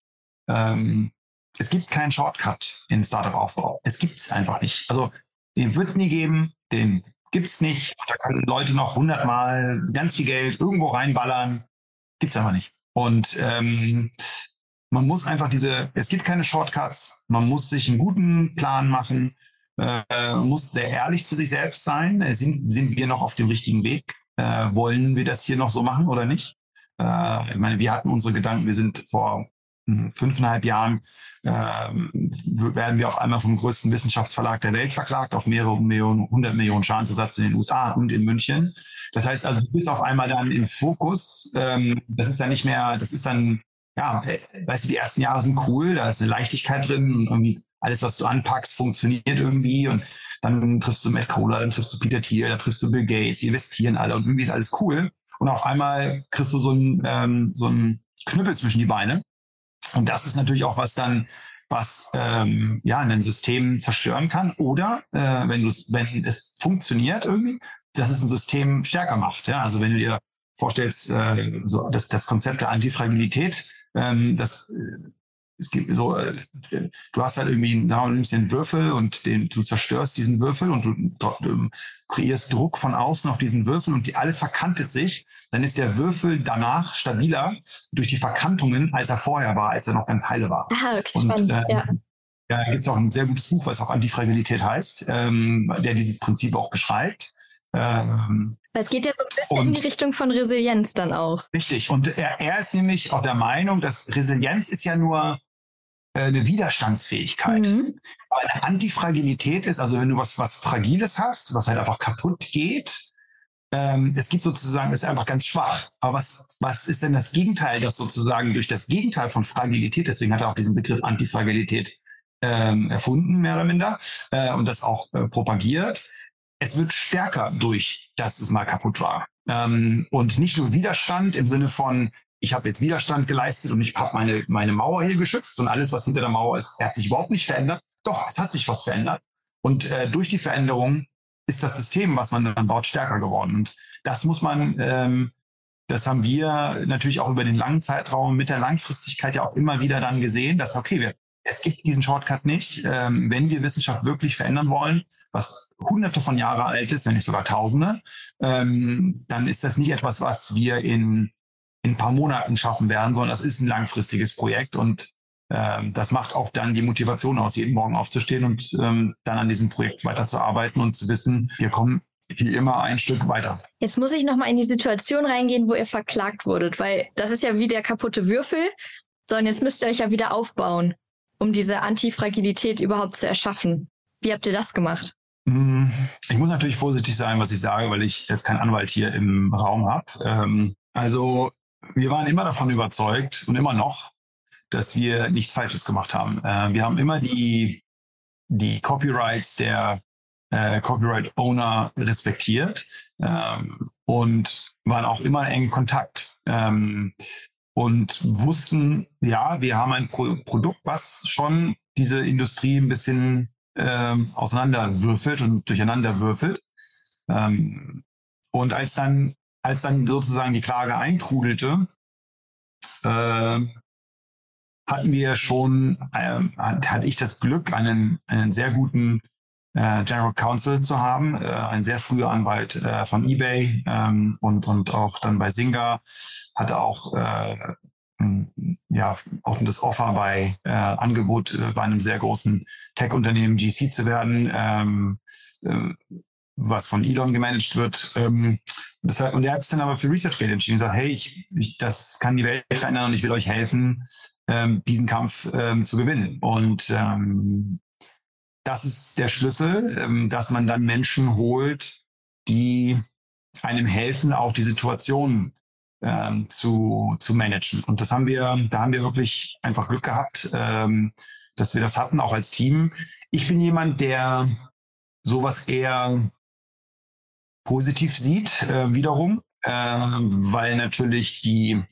S4: ähm, es gibt keinen Shortcut in Startup-Aufbau. Es gibt es einfach nicht. Also den wird es nie geben, den gibt es nicht. Da können Leute noch hundertmal ganz viel Geld irgendwo reinballern. Gibt es einfach nicht. Und ähm, man muss einfach diese, es gibt keine Shortcuts. Man muss sich einen guten Plan machen, äh, muss sehr ehrlich zu sich selbst sein. Äh, sind, sind wir noch auf dem richtigen Weg? Äh, wollen wir das hier noch so machen oder nicht? Äh, ich meine, wir hatten unsere Gedanken. Wir sind vor fünfeinhalb Jahren äh, werden wir auf einmal vom größten Wissenschaftsverlag der Welt verklagt auf mehrere Millionen, hundert Millionen Schadensersatz in den USA und in München. Das heißt also, du bist auf einmal dann im Fokus. Ähm, das ist dann nicht mehr, das ist dann, ja, äh, weißt du, die ersten Jahre sind cool, da ist eine Leichtigkeit drin und irgendwie alles, was du anpackst, funktioniert irgendwie und dann triffst du Matt Kohler, dann triffst du Peter Thiel, dann triffst du Bill Gates, die investieren alle und irgendwie ist alles cool. Und auf einmal kriegst du so ein, ähm, so ein Knüppel zwischen die Beine und das ist natürlich auch was dann, was ähm, ja ein System zerstören kann. Oder äh, wenn du wenn es funktioniert irgendwie, dass es ein System stärker macht. Ja, also wenn du dir vorstellst, äh, so das, das Konzept der Antifragilität, ähm, das äh, es gibt so, äh, du hast halt irgendwie, na, du nimmst den Würfel und den, du zerstörst diesen Würfel und du, du kreierst Druck von außen auf diesen Würfel und die, alles verkantet sich, dann ist der Würfel danach stabiler durch die Verkantungen, als er vorher war, als er noch ganz heile war.
S3: Ah, okay, und, spannend, äh, ja.
S4: Ja, da gibt es auch ein sehr gutes Buch, was auch Antifragilität heißt, ähm, der dieses Prinzip auch beschreibt.
S3: Ähm, es geht ja so ein bisschen und, in die Richtung von Resilienz dann auch.
S4: Richtig. Und er, er ist nämlich auch der Meinung, dass Resilienz ist ja nur eine Widerstandsfähigkeit. Mhm. Aber eine Antifragilität ist, also wenn du was, was Fragiles hast, was halt einfach kaputt geht, ähm, es gibt sozusagen, es ist einfach ganz schwach. Aber was, was ist denn das Gegenteil, das sozusagen durch das Gegenteil von Fragilität, deswegen hat er auch diesen Begriff Antifragilität ähm, erfunden, mehr oder minder, äh, und das auch äh, propagiert. Es wird stärker durch, dass es mal kaputt war. Ähm, und nicht nur Widerstand im Sinne von, ich habe jetzt Widerstand geleistet und ich habe meine, meine Mauer hier geschützt und alles, was hinter der Mauer ist, hat sich überhaupt nicht verändert. Doch, es hat sich was verändert. Und äh, durch die Veränderung ist das System, was man dann baut, stärker geworden. Und das muss man, ähm, das haben wir natürlich auch über den langen Zeitraum mit der Langfristigkeit ja auch immer wieder dann gesehen, dass, okay, wir, es gibt diesen Shortcut nicht. Ähm, wenn wir Wissenschaft wirklich verändern wollen, was hunderte von Jahren alt ist, wenn nicht sogar tausende, ähm, dann ist das nicht etwas, was wir in, in ein paar Monaten schaffen werden, sondern das ist ein langfristiges Projekt und ähm, das macht auch dann die Motivation aus, jeden Morgen aufzustehen und ähm, dann an diesem Projekt weiterzuarbeiten und zu wissen, wir kommen hier immer ein Stück weiter.
S3: Jetzt muss ich nochmal in die Situation reingehen, wo ihr verklagt wurdet, weil das ist ja wie der kaputte Würfel, sondern jetzt müsst ihr euch ja wieder aufbauen, um diese Antifragilität überhaupt zu erschaffen. Wie habt ihr das gemacht?
S4: Mm, ich muss natürlich vorsichtig sein, was ich sage, weil ich jetzt keinen Anwalt hier im Raum habe. Ähm, also wir waren immer davon überzeugt und immer noch, dass wir nichts Falsches gemacht haben. Äh, wir haben immer die, die Copyrights der äh, Copyright-Owner respektiert ähm, und waren auch immer in engen Kontakt. Ähm, und wussten, ja, wir haben ein Pro Produkt, was schon diese Industrie ein bisschen ähm, auseinanderwürfelt und durcheinander würfelt. Ähm, und als dann, als dann sozusagen die Klage eintrudelte, äh, hatten wir schon, äh, hatte ich das Glück, einen, einen sehr guten äh, General Counsel zu haben, äh, ein sehr früher Anwalt äh, von eBay ähm, und, und auch dann bei Singa, hatte auch äh, ja auch das Offer bei äh, Angebot äh, bei einem sehr großen Tech-Unternehmen GC zu werden, ähm, äh, was von Elon gemanagt wird. Ähm, das heißt, und er hat es dann aber für ResearchGate entschieden und gesagt, hey, ich, ich, das kann die Welt verändern und ich will euch helfen, ähm, diesen Kampf ähm, zu gewinnen. Und ähm, das ist der Schlüssel, ähm, dass man dann Menschen holt, die einem helfen, auch die Situation ähm, zu, zu managen. Und das haben wir, da haben wir wirklich einfach Glück gehabt, ähm, dass wir das hatten, auch als Team. Ich bin jemand, der sowas eher positiv sieht, äh, wiederum, äh, weil natürlich die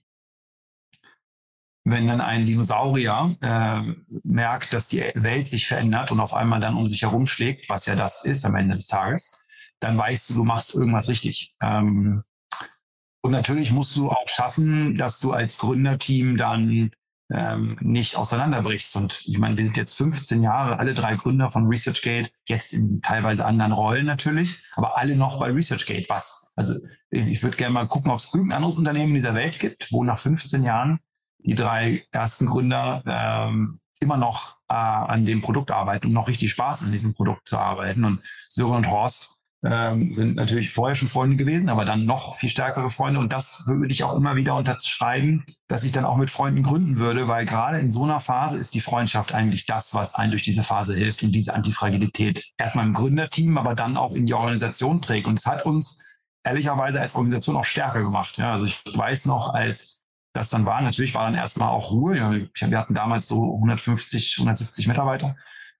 S4: wenn dann ein Dinosaurier äh, merkt, dass die Welt sich verändert und auf einmal dann um sich herumschlägt, was ja das ist am Ende des Tages, dann weißt du, du machst irgendwas richtig. Ähm, und natürlich musst du auch schaffen, dass du als Gründerteam dann ähm, nicht auseinanderbrichst. Und ich meine, wir sind jetzt 15 Jahre, alle drei Gründer von ResearchGate, jetzt in teilweise anderen Rollen natürlich, aber alle noch bei ResearchGate. Was? Also ich würde gerne mal gucken, ob es irgendein anderes Unternehmen in dieser Welt gibt, wo nach 15 Jahren die drei ersten Gründer ähm, immer noch äh, an dem Produkt arbeiten und noch richtig Spaß an diesem Produkt zu arbeiten. Und Sören und Horst ähm, sind natürlich vorher schon Freunde gewesen, aber dann noch viel stärkere Freunde. Und das würde ich auch immer wieder unterschreiben, dass ich dann auch mit Freunden gründen würde, weil gerade in so einer Phase ist die Freundschaft eigentlich das, was einen durch diese Phase hilft und diese Antifragilität erstmal im Gründerteam, aber dann auch in die Organisation trägt. Und es hat uns ehrlicherweise als Organisation auch stärker gemacht. Ja, also ich weiß noch, als das dann war. Natürlich war dann erstmal auch Ruhe. wir hatten damals so 150, 170 Mitarbeiter.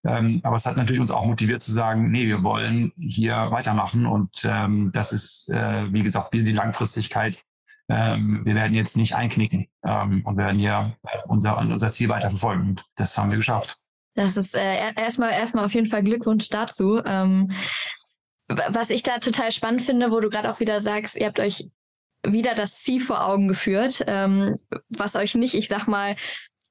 S4: Ähm, aber es hat natürlich uns auch motiviert zu sagen, nee, wir wollen hier weitermachen. Und ähm, das ist, äh, wie gesagt, wieder die Langfristigkeit. Ähm, wir werden jetzt nicht einknicken ähm, und werden hier unser, unser Ziel weiter verfolgen. Und das haben wir geschafft.
S3: Das ist äh, erstmal erstmal auf jeden Fall Glückwunsch dazu. Ähm, was ich da total spannend finde, wo du gerade auch wieder sagst, ihr habt euch wieder das Ziel vor Augen geführt, ähm, was euch nicht, ich sag mal,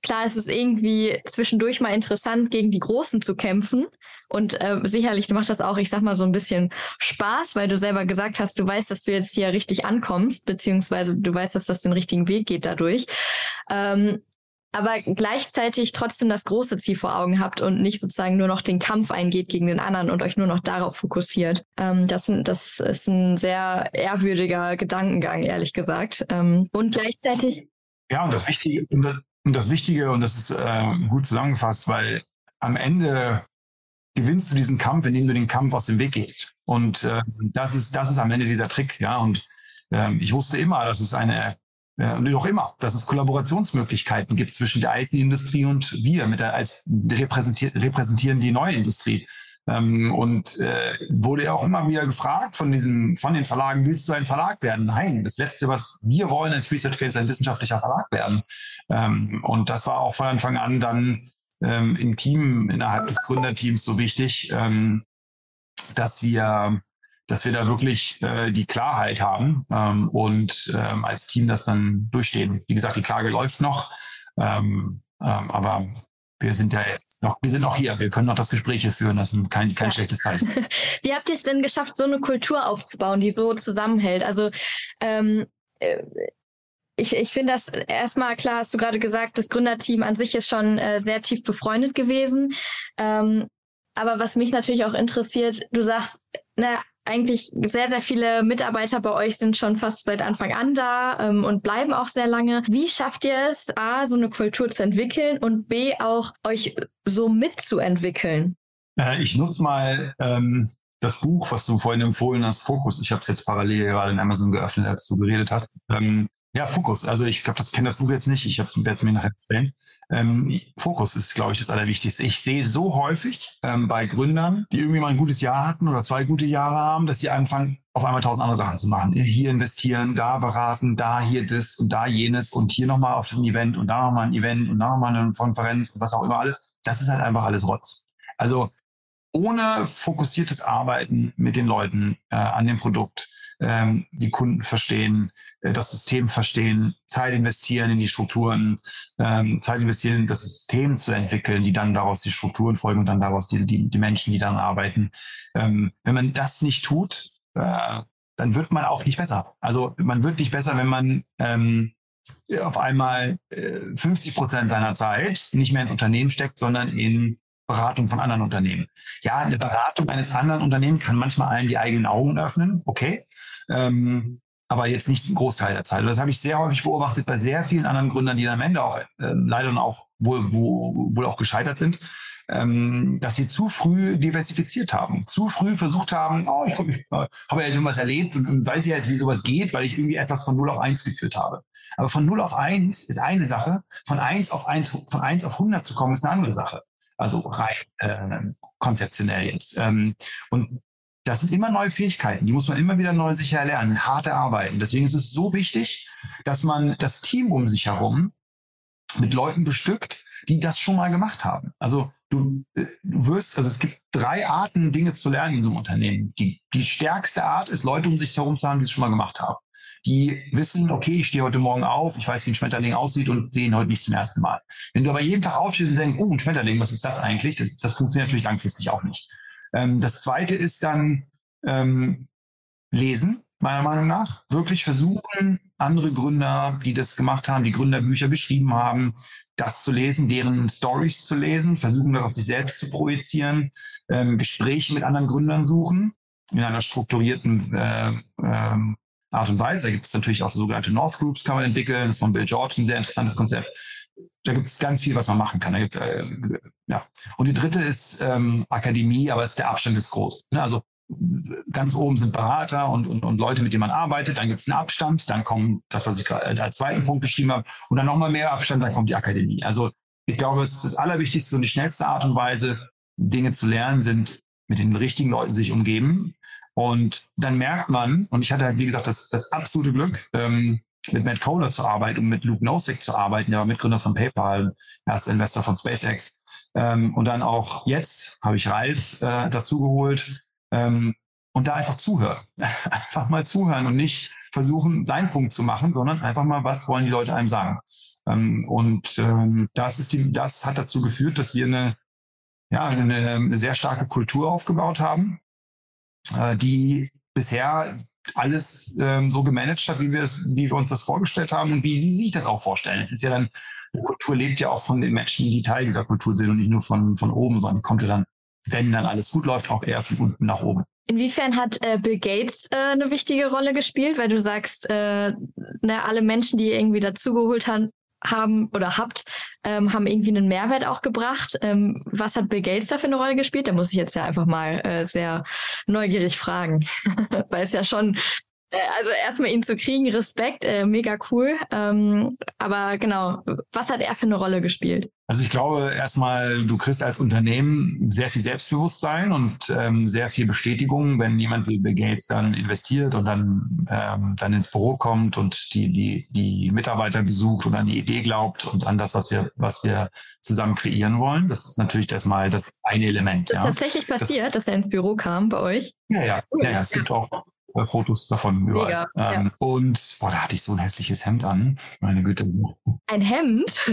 S3: klar ist es irgendwie zwischendurch mal interessant, gegen die Großen zu kämpfen. Und äh, sicherlich macht das auch, ich sag mal, so ein bisschen Spaß, weil du selber gesagt hast, du weißt, dass du jetzt hier richtig ankommst, beziehungsweise du weißt, dass das den richtigen Weg geht dadurch. Ähm, aber gleichzeitig trotzdem das große Ziel vor Augen habt und nicht sozusagen nur noch den Kampf eingeht gegen den anderen und euch nur noch darauf fokussiert. Ähm, das, das ist ein sehr ehrwürdiger Gedankengang, ehrlich gesagt. Ähm, und gleichzeitig.
S4: Ja, und das Wichtige, und das Wichtige, und das ist äh, gut zusammengefasst, weil am Ende gewinnst du diesen Kampf, indem du den Kampf aus dem Weg gehst. Und äh, das ist, das ist am Ende dieser Trick, ja. Und äh, ich wusste immer, dass es eine und noch immer, dass es Kollaborationsmöglichkeiten gibt zwischen der alten Industrie und wir mit der, als repräsentieren, repräsentieren die neue Industrie. Ähm, und äh, wurde ja auch immer wieder gefragt von diesen, von den Verlagen, willst du ein Verlag werden? Nein, das Letzte, was wir wollen als Research Gate, ist ein wissenschaftlicher Verlag werden. Ähm, und das war auch von Anfang an dann ähm, im Team, innerhalb des Gründerteams so wichtig, ähm, dass wir dass wir da wirklich äh, die Klarheit haben ähm, und ähm, als Team das dann durchstehen. Wie gesagt, die Klage läuft noch, aber wir sind ja jetzt noch, wir sind noch hier, wir können noch das Gespräch führen, das ist kein, kein ja. schlechtes Zeichen. (laughs)
S3: Wie habt ihr es denn geschafft, so eine Kultur aufzubauen, die so zusammenhält? Also ähm, äh, ich, ich finde das erstmal klar, hast du gerade gesagt, das Gründerteam an sich ist schon äh, sehr tief befreundet gewesen. Ähm, aber was mich natürlich auch interessiert, du sagst, na, eigentlich sehr, sehr viele Mitarbeiter bei euch sind schon fast seit Anfang an da ähm, und bleiben auch sehr lange. Wie schafft ihr es, A, so eine Kultur zu entwickeln und B, auch euch so mitzuentwickeln?
S4: Äh, ich nutze mal ähm, das Buch, was du vorhin empfohlen hast, Fokus. Ich habe es jetzt parallel gerade in Amazon geöffnet, als du geredet hast. Ähm, ja, Fokus. Also ich glaube, das kenne das Buch jetzt nicht. Ich werde es mir nachher erzählen. Ähm, Fokus ist, glaube ich, das Allerwichtigste. Ich sehe so häufig ähm, bei Gründern, die irgendwie mal ein gutes Jahr hatten oder zwei gute Jahre haben, dass die anfangen, auf einmal tausend andere Sachen zu machen. Hier investieren, da beraten, da hier das und da jenes und hier nochmal auf ein Event und da nochmal ein Event und da nochmal eine Konferenz und was auch immer alles. Das ist halt einfach alles Rotz. Also ohne fokussiertes Arbeiten mit den Leuten äh, an dem Produkt ähm, die Kunden verstehen, äh, das System verstehen, Zeit investieren in die Strukturen, ähm, Zeit investieren, das System zu entwickeln, die dann daraus die Strukturen folgen und dann daraus die, die, die Menschen, die dann arbeiten. Ähm, wenn man das nicht tut, äh, dann wird man auch nicht besser. Also man wird nicht besser, wenn man ähm, auf einmal äh, 50 Prozent seiner Zeit nicht mehr ins Unternehmen steckt, sondern in Beratung von anderen Unternehmen. Ja, eine Beratung eines anderen Unternehmens kann manchmal allen die eigenen Augen öffnen, okay. Ähm, aber jetzt nicht ein Großteil der Zeit. Und das habe ich sehr häufig beobachtet bei sehr vielen anderen Gründern, die dann am Ende auch äh, leider auch wohl, wo, wohl auch gescheitert sind, ähm, dass sie zu früh diversifiziert haben, zu früh versucht haben, oh, ich, ich äh, habe ja irgendwas erlebt und, und weiß ja jetzt, wie sowas geht, weil ich irgendwie etwas von 0 auf 1 geführt habe. Aber von 0 auf 1 ist eine Sache, von 1 auf 1, von 1 auf 100 zu kommen, ist eine andere Sache. Also rein äh, konzeptionell jetzt. Ähm, und das sind immer neue Fähigkeiten, die muss man immer wieder neu sicher lernen, hart erarbeiten. Deswegen ist es so wichtig, dass man das Team um sich herum mit Leuten bestückt, die das schon mal gemacht haben. Also du, äh, du wirst, also es gibt drei Arten, Dinge zu lernen in so einem Unternehmen. Die, die stärkste Art ist, Leute um sich herum zu haben, die es schon mal gemacht haben. Die wissen, okay, ich stehe heute Morgen auf, ich weiß, wie ein Schmetterling aussieht und sehe ihn heute nicht zum ersten Mal. Wenn du aber jeden Tag aufstehst und denkst, oh, ein Schmetterling, was ist das eigentlich? Das, das funktioniert natürlich langfristig auch nicht. Ähm, das zweite ist dann ähm, lesen, meiner Meinung nach. Wirklich versuchen, andere Gründer, die das gemacht haben, die Gründerbücher geschrieben haben, das zu lesen, deren Stories zu lesen, versuchen das auf sich selbst zu projizieren, ähm, Gespräche mit anderen Gründern suchen, in einer strukturierten äh, ähm, Art und Weise. Da gibt es natürlich auch sogenannte North Groups, kann man entwickeln. Das ist von Bill George ein sehr interessantes Konzept da gibt es ganz viel, was man machen kann. Gibt, äh, ja. Und die dritte ist ähm, Akademie, aber ist der Abstand ist groß. Ne? Also ganz oben sind Berater und, und, und Leute, mit denen man arbeitet. Dann gibt es einen Abstand, dann kommt das, was ich gerade als zweiten Punkt beschrieben habe, und dann nochmal mehr Abstand, dann kommt die Akademie. Also ich glaube, es ist das Allerwichtigste und die schnellste Art und Weise, Dinge zu lernen, sind mit den richtigen Leuten sich umgeben. Und dann merkt man, und ich hatte halt, wie gesagt, das, das absolute Glück, ähm, mit Matt Kohler zu arbeiten und mit Luke Nosek zu arbeiten, der war Mitgründer von PayPal, erster Investor von SpaceX. Ähm, und dann auch jetzt habe ich Ralf äh, dazu geholt ähm, und da einfach zuhören. (laughs) einfach mal zuhören und nicht versuchen, seinen Punkt zu machen, sondern einfach mal, was wollen die Leute einem sagen. Ähm, und ähm, das, ist die, das hat dazu geführt, dass wir eine, ja, eine sehr starke Kultur aufgebaut haben, äh, die bisher alles ähm, so gemanagt hat, wie wir es, wie wir uns das vorgestellt haben und wie Sie sich das auch vorstellen. Es ist ja dann Kultur lebt ja auch von den Menschen, die Teil dieser Kultur sind und nicht nur von, von oben, sondern kommt ja dann, wenn dann alles gut läuft, auch eher von unten nach oben.
S3: Inwiefern hat äh, Bill Gates äh, eine wichtige Rolle gespielt? Weil du sagst, äh, ne, alle Menschen, die irgendwie dazugeholt haben, haben oder habt, ähm, haben irgendwie einen Mehrwert auch gebracht. Ähm, was hat Bill Gates da für eine Rolle gespielt? Da muss ich jetzt ja einfach mal äh, sehr neugierig fragen, (laughs) weil es ja schon also erstmal ihn zu kriegen, Respekt, äh, mega cool. Ähm, aber genau, was hat er für eine Rolle gespielt?
S4: Also ich glaube erstmal, du kriegst als Unternehmen sehr viel Selbstbewusstsein und ähm, sehr viel Bestätigung, wenn jemand wie Bill Gates dann investiert und dann, ähm, dann ins Büro kommt und die, die, die Mitarbeiter besucht und an die Idee glaubt und an das, was wir, was wir zusammen kreieren wollen. Das ist natürlich erstmal das eine Element.
S3: Das ist
S4: ja.
S3: tatsächlich passiert, das dass er ins Büro kam bei euch?
S4: Ja, ja, ja, ja. Es gibt auch äh, Fotos davon überall. Mega, ähm, ja. Und boah, da hatte ich so ein hässliches Hemd an. Meine Güte.
S3: Ein Hemd?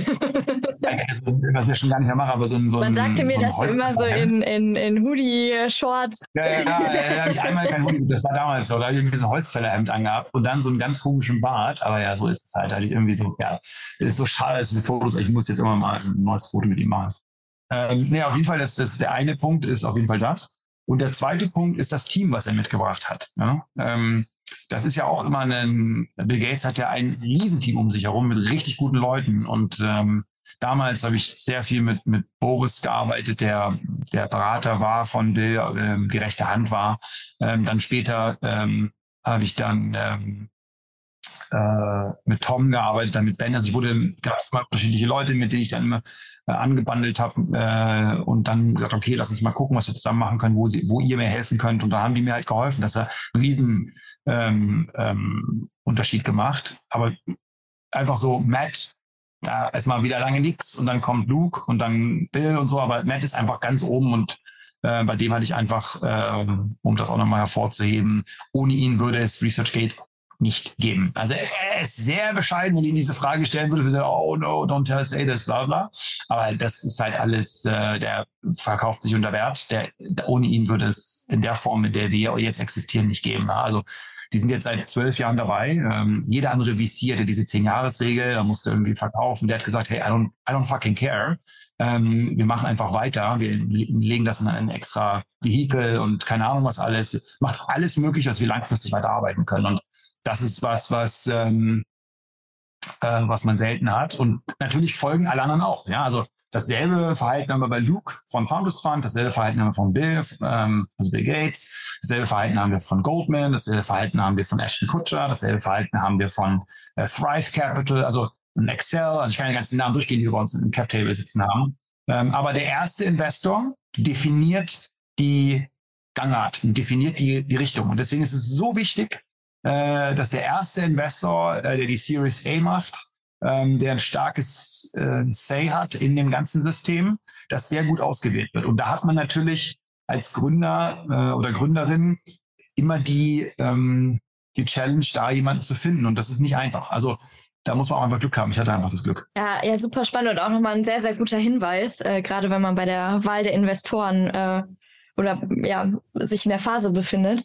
S4: was ich schon gar nicht mehr mache, aber so ein. So
S3: Man sagte mir, so dass du immer so in, in, in Hoodie-Shorts.
S4: Ja, ja, ja, ja, hatte ich einmal kein Hoodie, das war damals so. Da habe ich irgendwie so ein Holzfällerhemd angehabt und dann so einen ganz komischen Bart. Aber ja, so ist es halt. Da hatte ich irgendwie so, ja, ist so schade, dass diese Fotos, ich muss jetzt immer mal ein neues Foto mit ihm machen. Ähm, nee, auf jeden Fall, das, das, der eine Punkt ist auf jeden Fall das. Und der zweite Punkt ist das Team, was er mitgebracht hat. Ja? Ähm, das ist ja auch immer ein, Bill Gates hat ja ein Riesenteam um sich herum mit richtig guten Leuten. Und ähm, damals habe ich sehr viel mit, mit Boris gearbeitet, der der Berater war von Bill, ähm, die rechte Hand war. Ähm, dann später ähm, habe ich dann ähm, äh, mit Tom gearbeitet, dann mit Ben. Also ich wurde, gab es mal unterschiedliche Leute, mit denen ich dann immer äh, angebandelt habe äh, und dann gesagt, okay, lass uns mal gucken, was wir zusammen machen können, wo, sie, wo ihr mir helfen könnt. Und da haben die mir halt geholfen. Das hat einen riesen ähm, ähm, Unterschied gemacht. Aber einfach so, Matt, da ist mal wieder lange nichts und dann kommt Luke und dann Bill und so, aber Matt ist einfach ganz oben und äh, bei dem hatte ich einfach, äh, um das auch nochmal hervorzuheben, ohne ihn würde es ResearchGate nicht geben. Also er ist sehr bescheiden, wenn ich diese Frage stellen würde, würde oh no, don't tell say this, bla bla. Aber das ist halt alles, äh, der verkauft sich unter Wert. Der, ohne ihn würde es in der Form, in der wir jetzt existieren, nicht geben. Also die sind jetzt seit zwölf Jahren dabei. Ähm, jeder andere VC hatte diese zehn-Jahres-Regel, da musste irgendwie verkaufen. Der hat gesagt, hey, I don't, I don't fucking care. Ähm, wir machen einfach weiter. Wir legen das in ein extra Vehikel und keine Ahnung was alles. Macht alles möglich, dass wir langfristig weiterarbeiten können. Und das ist was, was, ähm, äh, was man selten hat. Und natürlich folgen alle anderen auch. Ja, also dasselbe Verhalten haben wir bei Luke von Founders Fund, dasselbe Verhalten haben wir von Bill, ähm, also Bill Gates, dasselbe Verhalten haben wir von Goldman, dasselbe Verhalten haben wir von Ashton Kutcher, dasselbe Verhalten haben wir von äh, Thrive Capital, also Excel, also ich kann den ganzen Namen durchgehen, die wir bei uns im Cap Table sitzen haben. Ähm, aber der erste Investor definiert die Gangart und definiert die, die Richtung. Und deswegen ist es so wichtig, äh, dass der erste Investor, äh, der die Series A macht, ähm, der ein starkes äh, Say hat in dem ganzen System, dass der gut ausgewählt wird. Und da hat man natürlich als Gründer äh, oder Gründerin immer die, ähm, die Challenge, da jemanden zu finden. Und das ist nicht einfach. Also da muss man auch einfach Glück haben. Ich hatte einfach das Glück.
S3: Ja, ja, super spannend und auch nochmal ein sehr, sehr guter Hinweis, äh, gerade wenn man bei der Wahl der Investoren äh, oder ja, sich in der Phase befindet.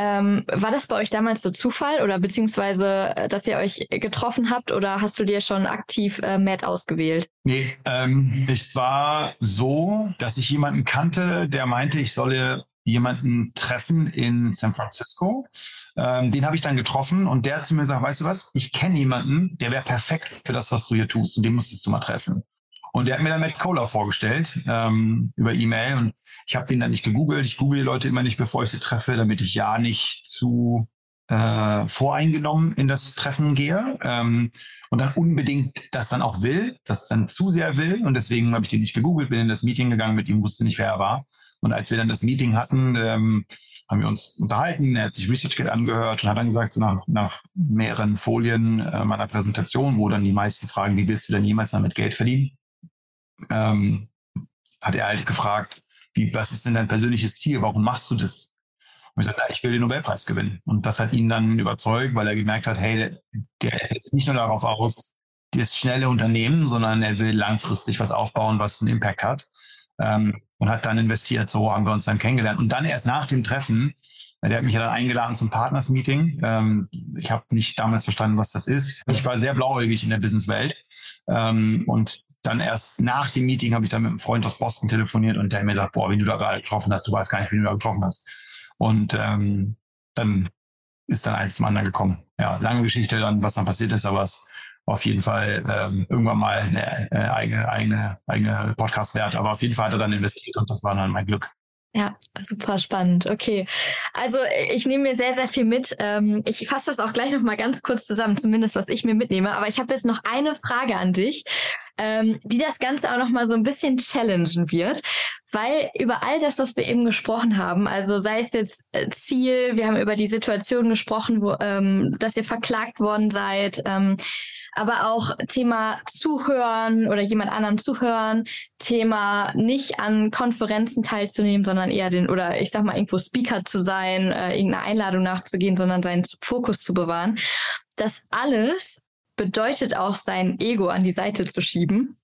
S3: Ähm, war das bei euch damals so Zufall oder beziehungsweise, äh, dass ihr euch getroffen habt oder hast du dir schon aktiv äh, Matt ausgewählt?
S4: Nee, ähm, es war so, dass ich jemanden kannte, der meinte, ich solle jemanden treffen in San Francisco. Ähm, den habe ich dann getroffen und der hat zu mir gesagt, weißt du was, ich kenne jemanden, der wäre perfekt für das, was du hier tust und den musstest du mal treffen. Und der hat mir dann Matt Kohler vorgestellt ähm, über E-Mail und ich habe den dann nicht gegoogelt. Ich google die Leute immer nicht, bevor ich sie treffe, damit ich ja nicht zu äh, voreingenommen in das Treffen gehe ähm, und dann unbedingt das dann auch will, das dann zu sehr will. Und deswegen habe ich den nicht gegoogelt, bin in das Meeting gegangen, mit ihm wusste nicht, wer er war. Und als wir dann das Meeting hatten, ähm, haben wir uns unterhalten. Er hat sich ResearchGate angehört und hat dann gesagt, so nach, nach mehreren Folien äh, meiner Präsentation, wo dann die meisten fragen, wie willst du denn jemals damit Geld verdienen? Ähm, hat er halt gefragt, wie, was ist denn dein persönliches Ziel? Warum machst du das? Und ich sagte, ich will den Nobelpreis gewinnen. Und das hat ihn dann überzeugt, weil er gemerkt hat, hey, der, der ist jetzt nicht nur darauf aus, das schnelle Unternehmen, sondern er will langfristig was aufbauen, was einen Impact hat. Ähm, und hat dann investiert. So haben wir uns dann kennengelernt. Und dann erst nach dem Treffen Der hat mich ja dann eingeladen zum Partners-Meeting. Ähm, ich habe nicht damals verstanden, was das ist. Ich war sehr blauäugig in der Businesswelt. Ähm, und dann erst nach dem Meeting habe ich dann mit einem Freund aus Boston telefoniert und der mir sagt, boah, wie du da gerade getroffen hast, du weißt gar nicht, wie du da getroffen hast. Und ähm, dann ist dann eins zum anderen gekommen. Ja, lange Geschichte dann, was dann passiert ist, aber es war auf jeden Fall ähm, irgendwann mal eine äh, eigene, eigene, eigene Podcast wert. Aber auf jeden Fall hat er dann investiert und das war dann mein Glück.
S3: Ja, super spannend. Okay. Also ich nehme mir sehr, sehr viel mit. Ähm, ich fasse das auch gleich noch mal ganz kurz zusammen, zumindest was ich mir mitnehme. Aber ich habe jetzt noch eine Frage an dich, ähm, die das Ganze auch noch mal so ein bisschen challengen wird. Weil über all das, was wir eben gesprochen haben, also sei es jetzt äh, Ziel, wir haben über die Situation gesprochen, wo, ähm, dass ihr verklagt worden seid, aber auch Thema Zuhören oder jemand anderem zuhören, Thema nicht an Konferenzen teilzunehmen, sondern eher den, oder ich sag mal, irgendwo Speaker zu sein, äh, irgendeiner Einladung nachzugehen, sondern seinen Fokus zu bewahren. Das alles bedeutet auch, sein Ego an die Seite zu schieben.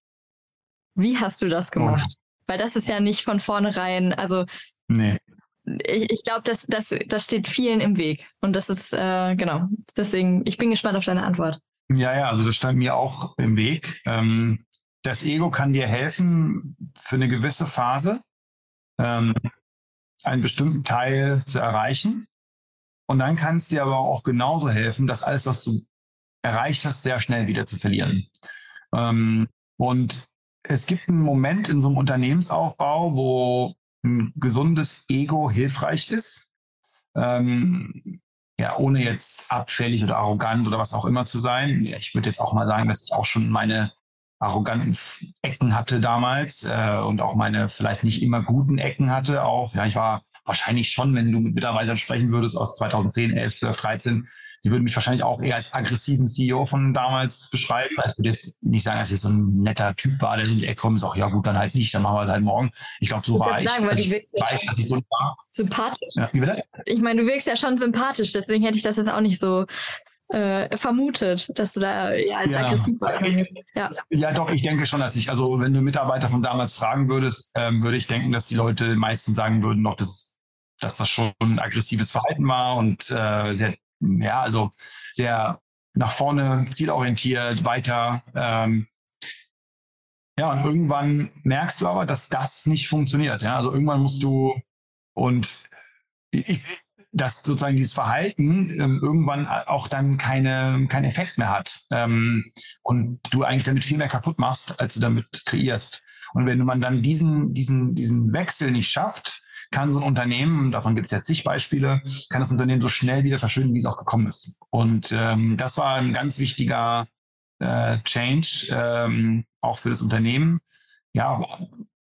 S3: Wie hast du das gemacht? Oh. Weil das ist ja nicht von vornherein, also
S4: nee.
S3: ich, ich glaube, das, das, das steht vielen im Weg. Und das ist, äh, genau, deswegen, ich bin gespannt auf deine Antwort.
S4: Ja, ja, also das stand mir auch im Weg. Ähm, das Ego kann dir helfen, für eine gewisse Phase ähm, einen bestimmten Teil zu erreichen. Und dann kann es dir aber auch genauso helfen, dass alles, was du erreicht hast, sehr schnell wieder zu verlieren. Ähm, und es gibt einen Moment in so einem Unternehmensaufbau, wo ein gesundes Ego hilfreich ist. Ähm, ja, ohne jetzt abfällig oder arrogant oder was auch immer zu sein. Ich würde jetzt auch mal sagen, dass ich auch schon meine arroganten Ecken hatte damals äh, und auch meine vielleicht nicht immer guten Ecken hatte. Auch ja, ich war wahrscheinlich schon, wenn du mit Mitarbeitern sprechen würdest aus 2010, 11, 12, 13, die würden mich wahrscheinlich auch eher als aggressiven CEO von damals beschreiben. Also ich würde jetzt nicht sagen, dass ich so ein netter Typ war, der in die Ecke kommt und sagt, ja gut, dann halt nicht, dann machen wir es halt morgen. Ich glaube, so ich war ich. Sagen, also ich weiß, dass ich so war.
S3: Sympathisch. Ja? Ich meine, du wirkst ja schon sympathisch, deswegen hätte ich das jetzt auch nicht so äh, vermutet, dass du da ja, als ja. aggressiv warst.
S4: Ja. ja, doch, ich denke schon, dass ich, also wenn du Mitarbeiter von damals fragen würdest, ähm, würde ich denken, dass die Leute meistens sagen würden, noch, dass, dass das schon ein aggressives Verhalten war und äh, sehr ja, also sehr nach vorne, zielorientiert, weiter. Ähm, ja, und irgendwann merkst du aber, dass das nicht funktioniert. Ja? Also irgendwann musst du und dass sozusagen dieses Verhalten ähm, irgendwann auch dann keine, keinen Effekt mehr hat ähm, und du eigentlich damit viel mehr kaputt machst, als du damit kreierst. Und wenn man dann diesen, diesen, diesen Wechsel nicht schafft, kann so ein Unternehmen, davon gibt es jetzt zig Beispiele, kann das Unternehmen so schnell wieder verschwinden, wie es auch gekommen ist. Und ähm, das war ein ganz wichtiger äh, Change, ähm, auch für das Unternehmen. Ja,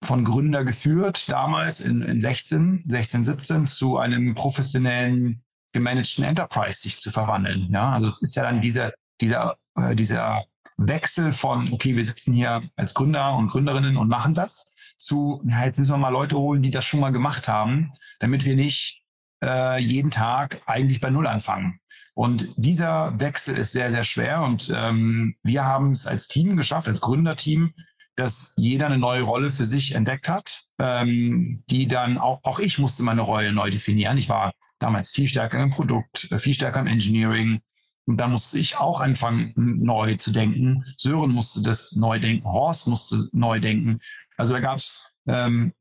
S4: von Gründer geführt, damals in, in 16, 16, 17, zu einem professionellen gemanagten Enterprise sich zu verwandeln. Ja, also es ist ja dann dieser, dieser, äh, dieser Wechsel von, okay, wir sitzen hier als Gründer und Gründerinnen und machen das, zu, ja, jetzt müssen wir mal Leute holen, die das schon mal gemacht haben, damit wir nicht äh, jeden Tag eigentlich bei Null anfangen. Und dieser Wechsel ist sehr, sehr schwer. Und ähm, wir haben es als Team geschafft, als Gründerteam, dass jeder eine neue Rolle für sich entdeckt hat, ähm, die dann auch, auch ich musste meine Rolle neu definieren. Ich war damals viel stärker im Produkt, äh, viel stärker im Engineering. Und da musste ich auch anfangen, neu zu denken. Sören musste das neu denken, Horst musste neu denken. Also da gab es ähm,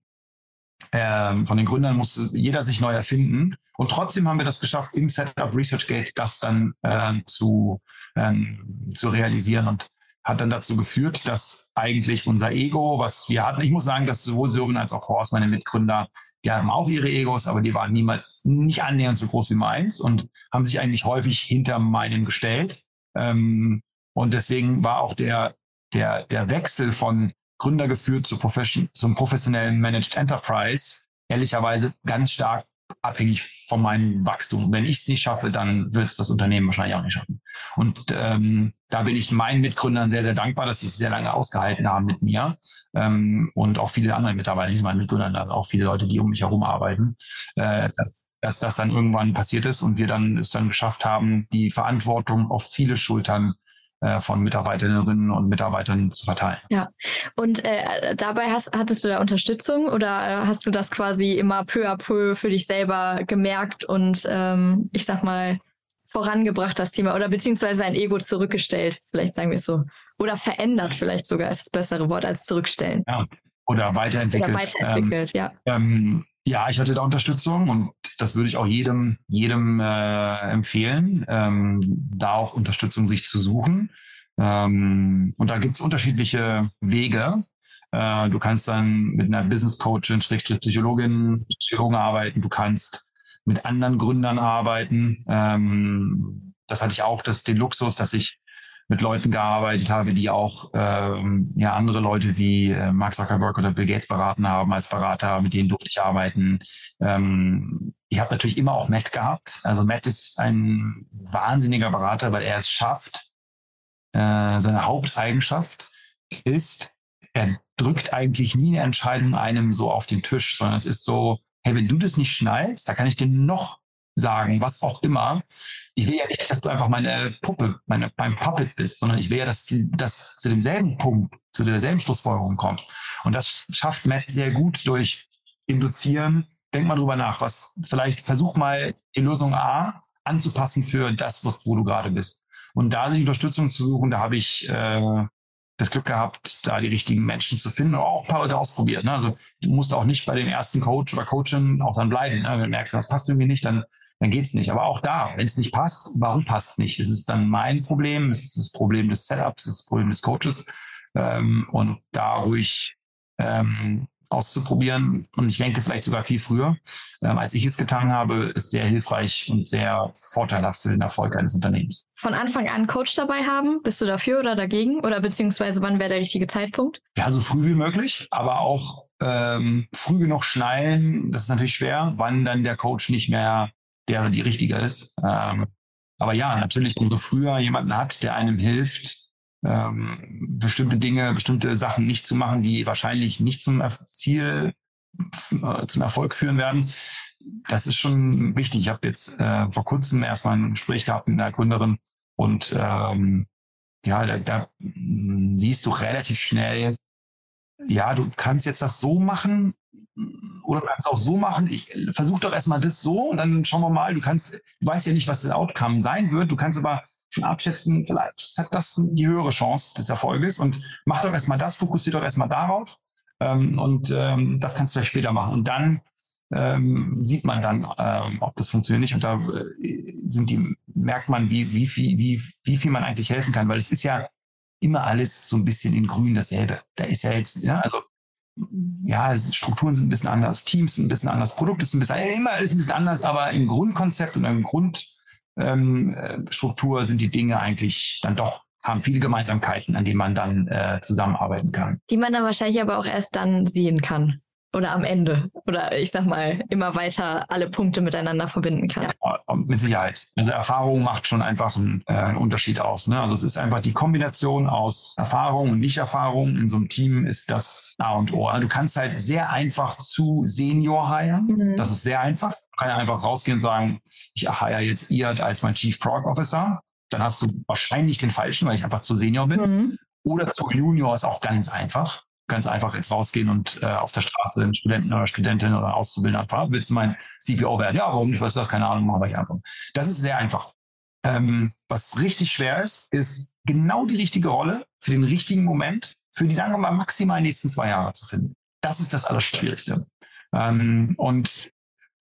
S4: äh, von den Gründern musste jeder sich neu erfinden. Und trotzdem haben wir das geschafft, im Setup ResearchGate das dann äh, zu, ähm, zu realisieren und hat dann dazu geführt, dass eigentlich unser Ego, was wir hatten, ich muss sagen, dass sowohl Sören als auch Horst, meine Mitgründer, die haben auch ihre Egos, aber die waren niemals nicht annähernd so groß wie meins und haben sich eigentlich häufig hinter meinem gestellt. Ähm, und deswegen war auch der, der, der Wechsel von Gründer geführt zu Profession, zum professionellen Managed Enterprise, ehrlicherweise ganz stark abhängig von meinem Wachstum. Wenn ich es nicht schaffe, dann wird es das Unternehmen wahrscheinlich auch nicht schaffen. Und ähm, da bin ich meinen Mitgründern sehr, sehr dankbar, dass sie es sehr lange ausgehalten haben mit mir ähm, und auch viele andere Mitarbeiter, nicht meinen Mitgründern, auch viele Leute, die um mich herum arbeiten, äh, dass, dass das dann irgendwann passiert ist und wir dann es dann geschafft haben, die Verantwortung auf viele Schultern von Mitarbeiterinnen und Mitarbeitern zu verteilen.
S3: Ja, und äh, dabei hast, hattest du da Unterstützung oder hast du das quasi immer peu à peu für dich selber gemerkt und ähm, ich sag mal vorangebracht, das Thema, oder beziehungsweise sein Ego zurückgestellt, vielleicht sagen wir es so. Oder verändert vielleicht sogar ist das bessere Wort als zurückstellen.
S4: Ja, oder weiterentwickelt.
S3: Oder weiterentwickelt, ähm, ja.
S4: Ähm, ja, ich hatte da Unterstützung und das würde ich auch jedem, jedem äh, empfehlen, ähm, da auch Unterstützung sich zu suchen. Ähm, und da gibt es unterschiedliche Wege. Äh, du kannst dann mit einer Business Coachin, Schrägstrich Psychologin, Psychologen arbeiten. Du kannst mit anderen Gründern arbeiten. Ähm, das hatte ich auch das, den Luxus, dass ich mit Leuten gearbeitet habe, die auch ähm, ja andere Leute wie äh, Mark Zuckerberg oder Bill Gates beraten haben als Berater, mit denen durfte ich arbeiten. Ähm, ich habe natürlich immer auch Matt gehabt. Also Matt ist ein wahnsinniger Berater, weil er es schafft. Äh, seine Haupteigenschaft ist, er drückt eigentlich nie eine Entscheidung einem so auf den Tisch, sondern es ist so, hey, wenn du das nicht schnallst, da kann ich dir noch sagen, was auch immer. Ich will ja nicht, dass du einfach meine Puppe, meine, mein Puppet bist, sondern ich will ja, dass das zu demselben Punkt, zu derselben Schlussfolgerung kommt. Und das schafft Matt sehr gut durch Induzieren. Denk mal drüber nach, was vielleicht versuch mal die Lösung A anzupassen für das, was, wo du gerade bist. Und da sich Unterstützung zu suchen, da habe ich äh, das Glück gehabt, da die richtigen Menschen zu finden und auch ein paar Leute ausprobiert. Ne? Also du musst auch nicht bei dem ersten Coach oder Coachin auch dann bleiben. Ne? Wenn du merkst, was passt irgendwie nicht, dann, dann geht's nicht. Aber auch da, wenn es nicht passt, warum passt es nicht? Ist es dann mein Problem? Ist es das Problem des Setups? Ist es das Problem des Coaches? Ähm, und da ruhig ähm, auszuprobieren. Und ich denke vielleicht sogar viel früher, ähm, als ich es getan habe, ist sehr hilfreich und sehr vorteilhaft für den Erfolg eines Unternehmens.
S3: Von Anfang an Coach dabei haben, bist du dafür oder dagegen? Oder beziehungsweise wann wäre der richtige Zeitpunkt?
S4: Ja, so früh wie möglich, aber auch ähm, früh genug schnallen, das ist natürlich schwer, wann dann der Coach nicht mehr der oder die richtige ist. Ähm, aber ja, natürlich, umso früher jemanden hat, der einem hilft, ähm, bestimmte Dinge, bestimmte Sachen nicht zu machen, die wahrscheinlich nicht zum Ziel, äh, zum Erfolg führen werden. Das ist schon wichtig. Ich habe jetzt äh, vor kurzem erstmal ein Gespräch gehabt mit einer Gründerin und ähm, ja, da, da siehst du relativ schnell, ja, du kannst jetzt das so machen oder du kannst auch so machen. Ich versuche doch erstmal das so und dann schauen wir mal. Du kannst, du weißt ja nicht, was das Outcome sein wird. Du kannst aber schon abschätzen, vielleicht hat das die höhere Chance des Erfolges und mach doch erstmal das, fokussiert doch erstmal darauf ähm, und ähm, das kannst du ja später machen. Und dann ähm, sieht man dann, ähm, ob das funktioniert nicht und da äh, sind die, merkt man, wie, wie, viel, wie, wie viel man eigentlich helfen kann, weil es ist ja immer alles so ein bisschen in grün dasselbe. Da ist ja jetzt, ja, also ja, Strukturen sind ein bisschen anders, Teams sind ein bisschen anders, Produkte sind ein bisschen, immer alles ein bisschen anders, aber im Grundkonzept und im Grund ähm, äh, sind die Dinge eigentlich dann doch haben viele Gemeinsamkeiten, an denen man dann äh, zusammenarbeiten kann.
S3: Die man dann wahrscheinlich aber auch erst dann sehen kann. Oder am Ende. Oder ich sag mal, immer weiter alle Punkte miteinander verbinden kann.
S4: Ja, mit Sicherheit. Also Erfahrung macht schon einfach einen, äh, einen Unterschied aus. Ne? Also es ist einfach die Kombination aus Erfahrung und Nicht-Erfahrung in so einem Team ist das A und O. Also du kannst halt sehr einfach zu Senior heiren. Mhm. Das ist sehr einfach kann ja einfach rausgehen und sagen, ich hire jetzt Iad als mein Chief Product Officer. Dann hast du wahrscheinlich den falschen, weil ich einfach zu Senior bin. Mhm. Oder zu Junior ist auch ganz einfach. Ganz einfach jetzt rausgehen und äh, auf der Straße einen Studenten oder Studentin oder Auszubildender fragen, willst du mein CPO werden? Ja, warum nicht? Was ist das? Keine Ahnung, mache ich einfach. Das ist sehr einfach. Ähm, was richtig schwer ist, ist genau die richtige Rolle für den richtigen Moment für die, sagen wir mal, maximal nächsten zwei Jahre zu finden. Das ist das Allerschwierigste. Ähm, und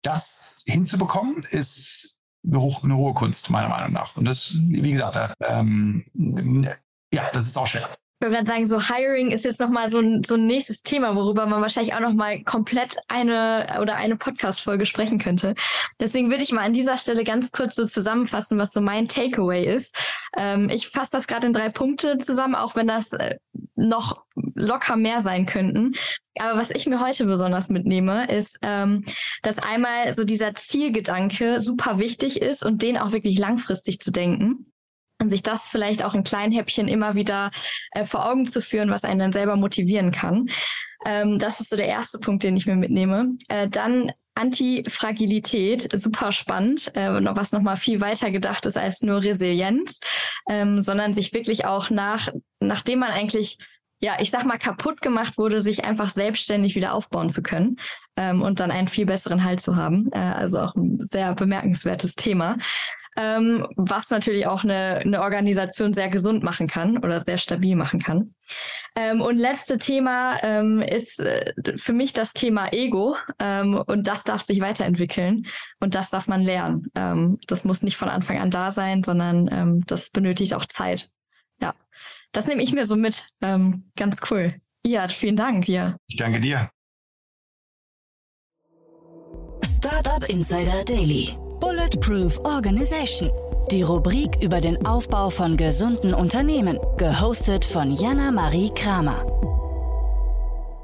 S4: das hinzubekommen, ist eine, hoch, eine, hohe Kunst, meiner Meinung nach. Und das, wie gesagt, ähm, ja, das ist auch schwer.
S3: Ich würde gerade sagen, so Hiring ist jetzt nochmal so ein, so ein nächstes Thema, worüber man wahrscheinlich auch nochmal komplett eine oder eine Podcast-Folge sprechen könnte. Deswegen würde ich mal an dieser Stelle ganz kurz so zusammenfassen, was so mein Takeaway ist. Ähm, ich fasse das gerade in drei Punkte zusammen, auch wenn das äh, noch locker mehr sein könnten. Aber was ich mir heute besonders mitnehme, ist, ähm, dass einmal so dieser Zielgedanke super wichtig ist und den auch wirklich langfristig zu denken und sich das vielleicht auch in kleinen Häppchen immer wieder äh, vor Augen zu führen, was einen dann selber motivieren kann. Ähm, das ist so der erste Punkt, den ich mir mitnehme. Äh, dann Antifragilität, super spannend, äh, was nochmal viel weiter gedacht ist als nur Resilienz, ähm, sondern sich wirklich auch nach, nachdem man eigentlich ja, ich sag mal, kaputt gemacht wurde, sich einfach selbstständig wieder aufbauen zu können ähm, und dann einen viel besseren Halt zu haben. Äh, also auch ein sehr bemerkenswertes Thema ähm, was natürlich auch eine, eine Organisation sehr gesund machen kann oder sehr stabil machen kann. Ähm, und letzte Thema ähm, ist äh, für mich das Thema Ego ähm, und das darf sich weiterentwickeln und das darf man lernen. Ähm, das muss nicht von Anfang an da sein, sondern ähm, das benötigt auch Zeit. Ja, das nehme ich mir so mit. Ähm, ganz cool. Ja, vielen Dank dir.
S4: Ich danke dir.
S2: Startup Insider Daily Bulletproof Organization. Die Rubrik über den Aufbau von gesunden Unternehmen, gehostet von Jana Marie Kramer.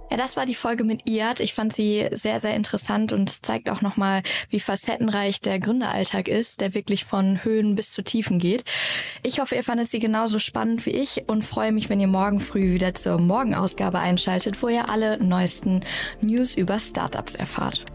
S3: Ja, das war die Folge mit Iad. Ich fand sie sehr, sehr interessant und zeigt auch nochmal, wie facettenreich der Gründeralltag ist, der wirklich von Höhen bis zu Tiefen geht. Ich hoffe, ihr fandet sie genauso spannend wie ich und freue mich, wenn ihr morgen früh wieder zur Morgenausgabe einschaltet, wo ihr alle neuesten News über Startups erfahrt.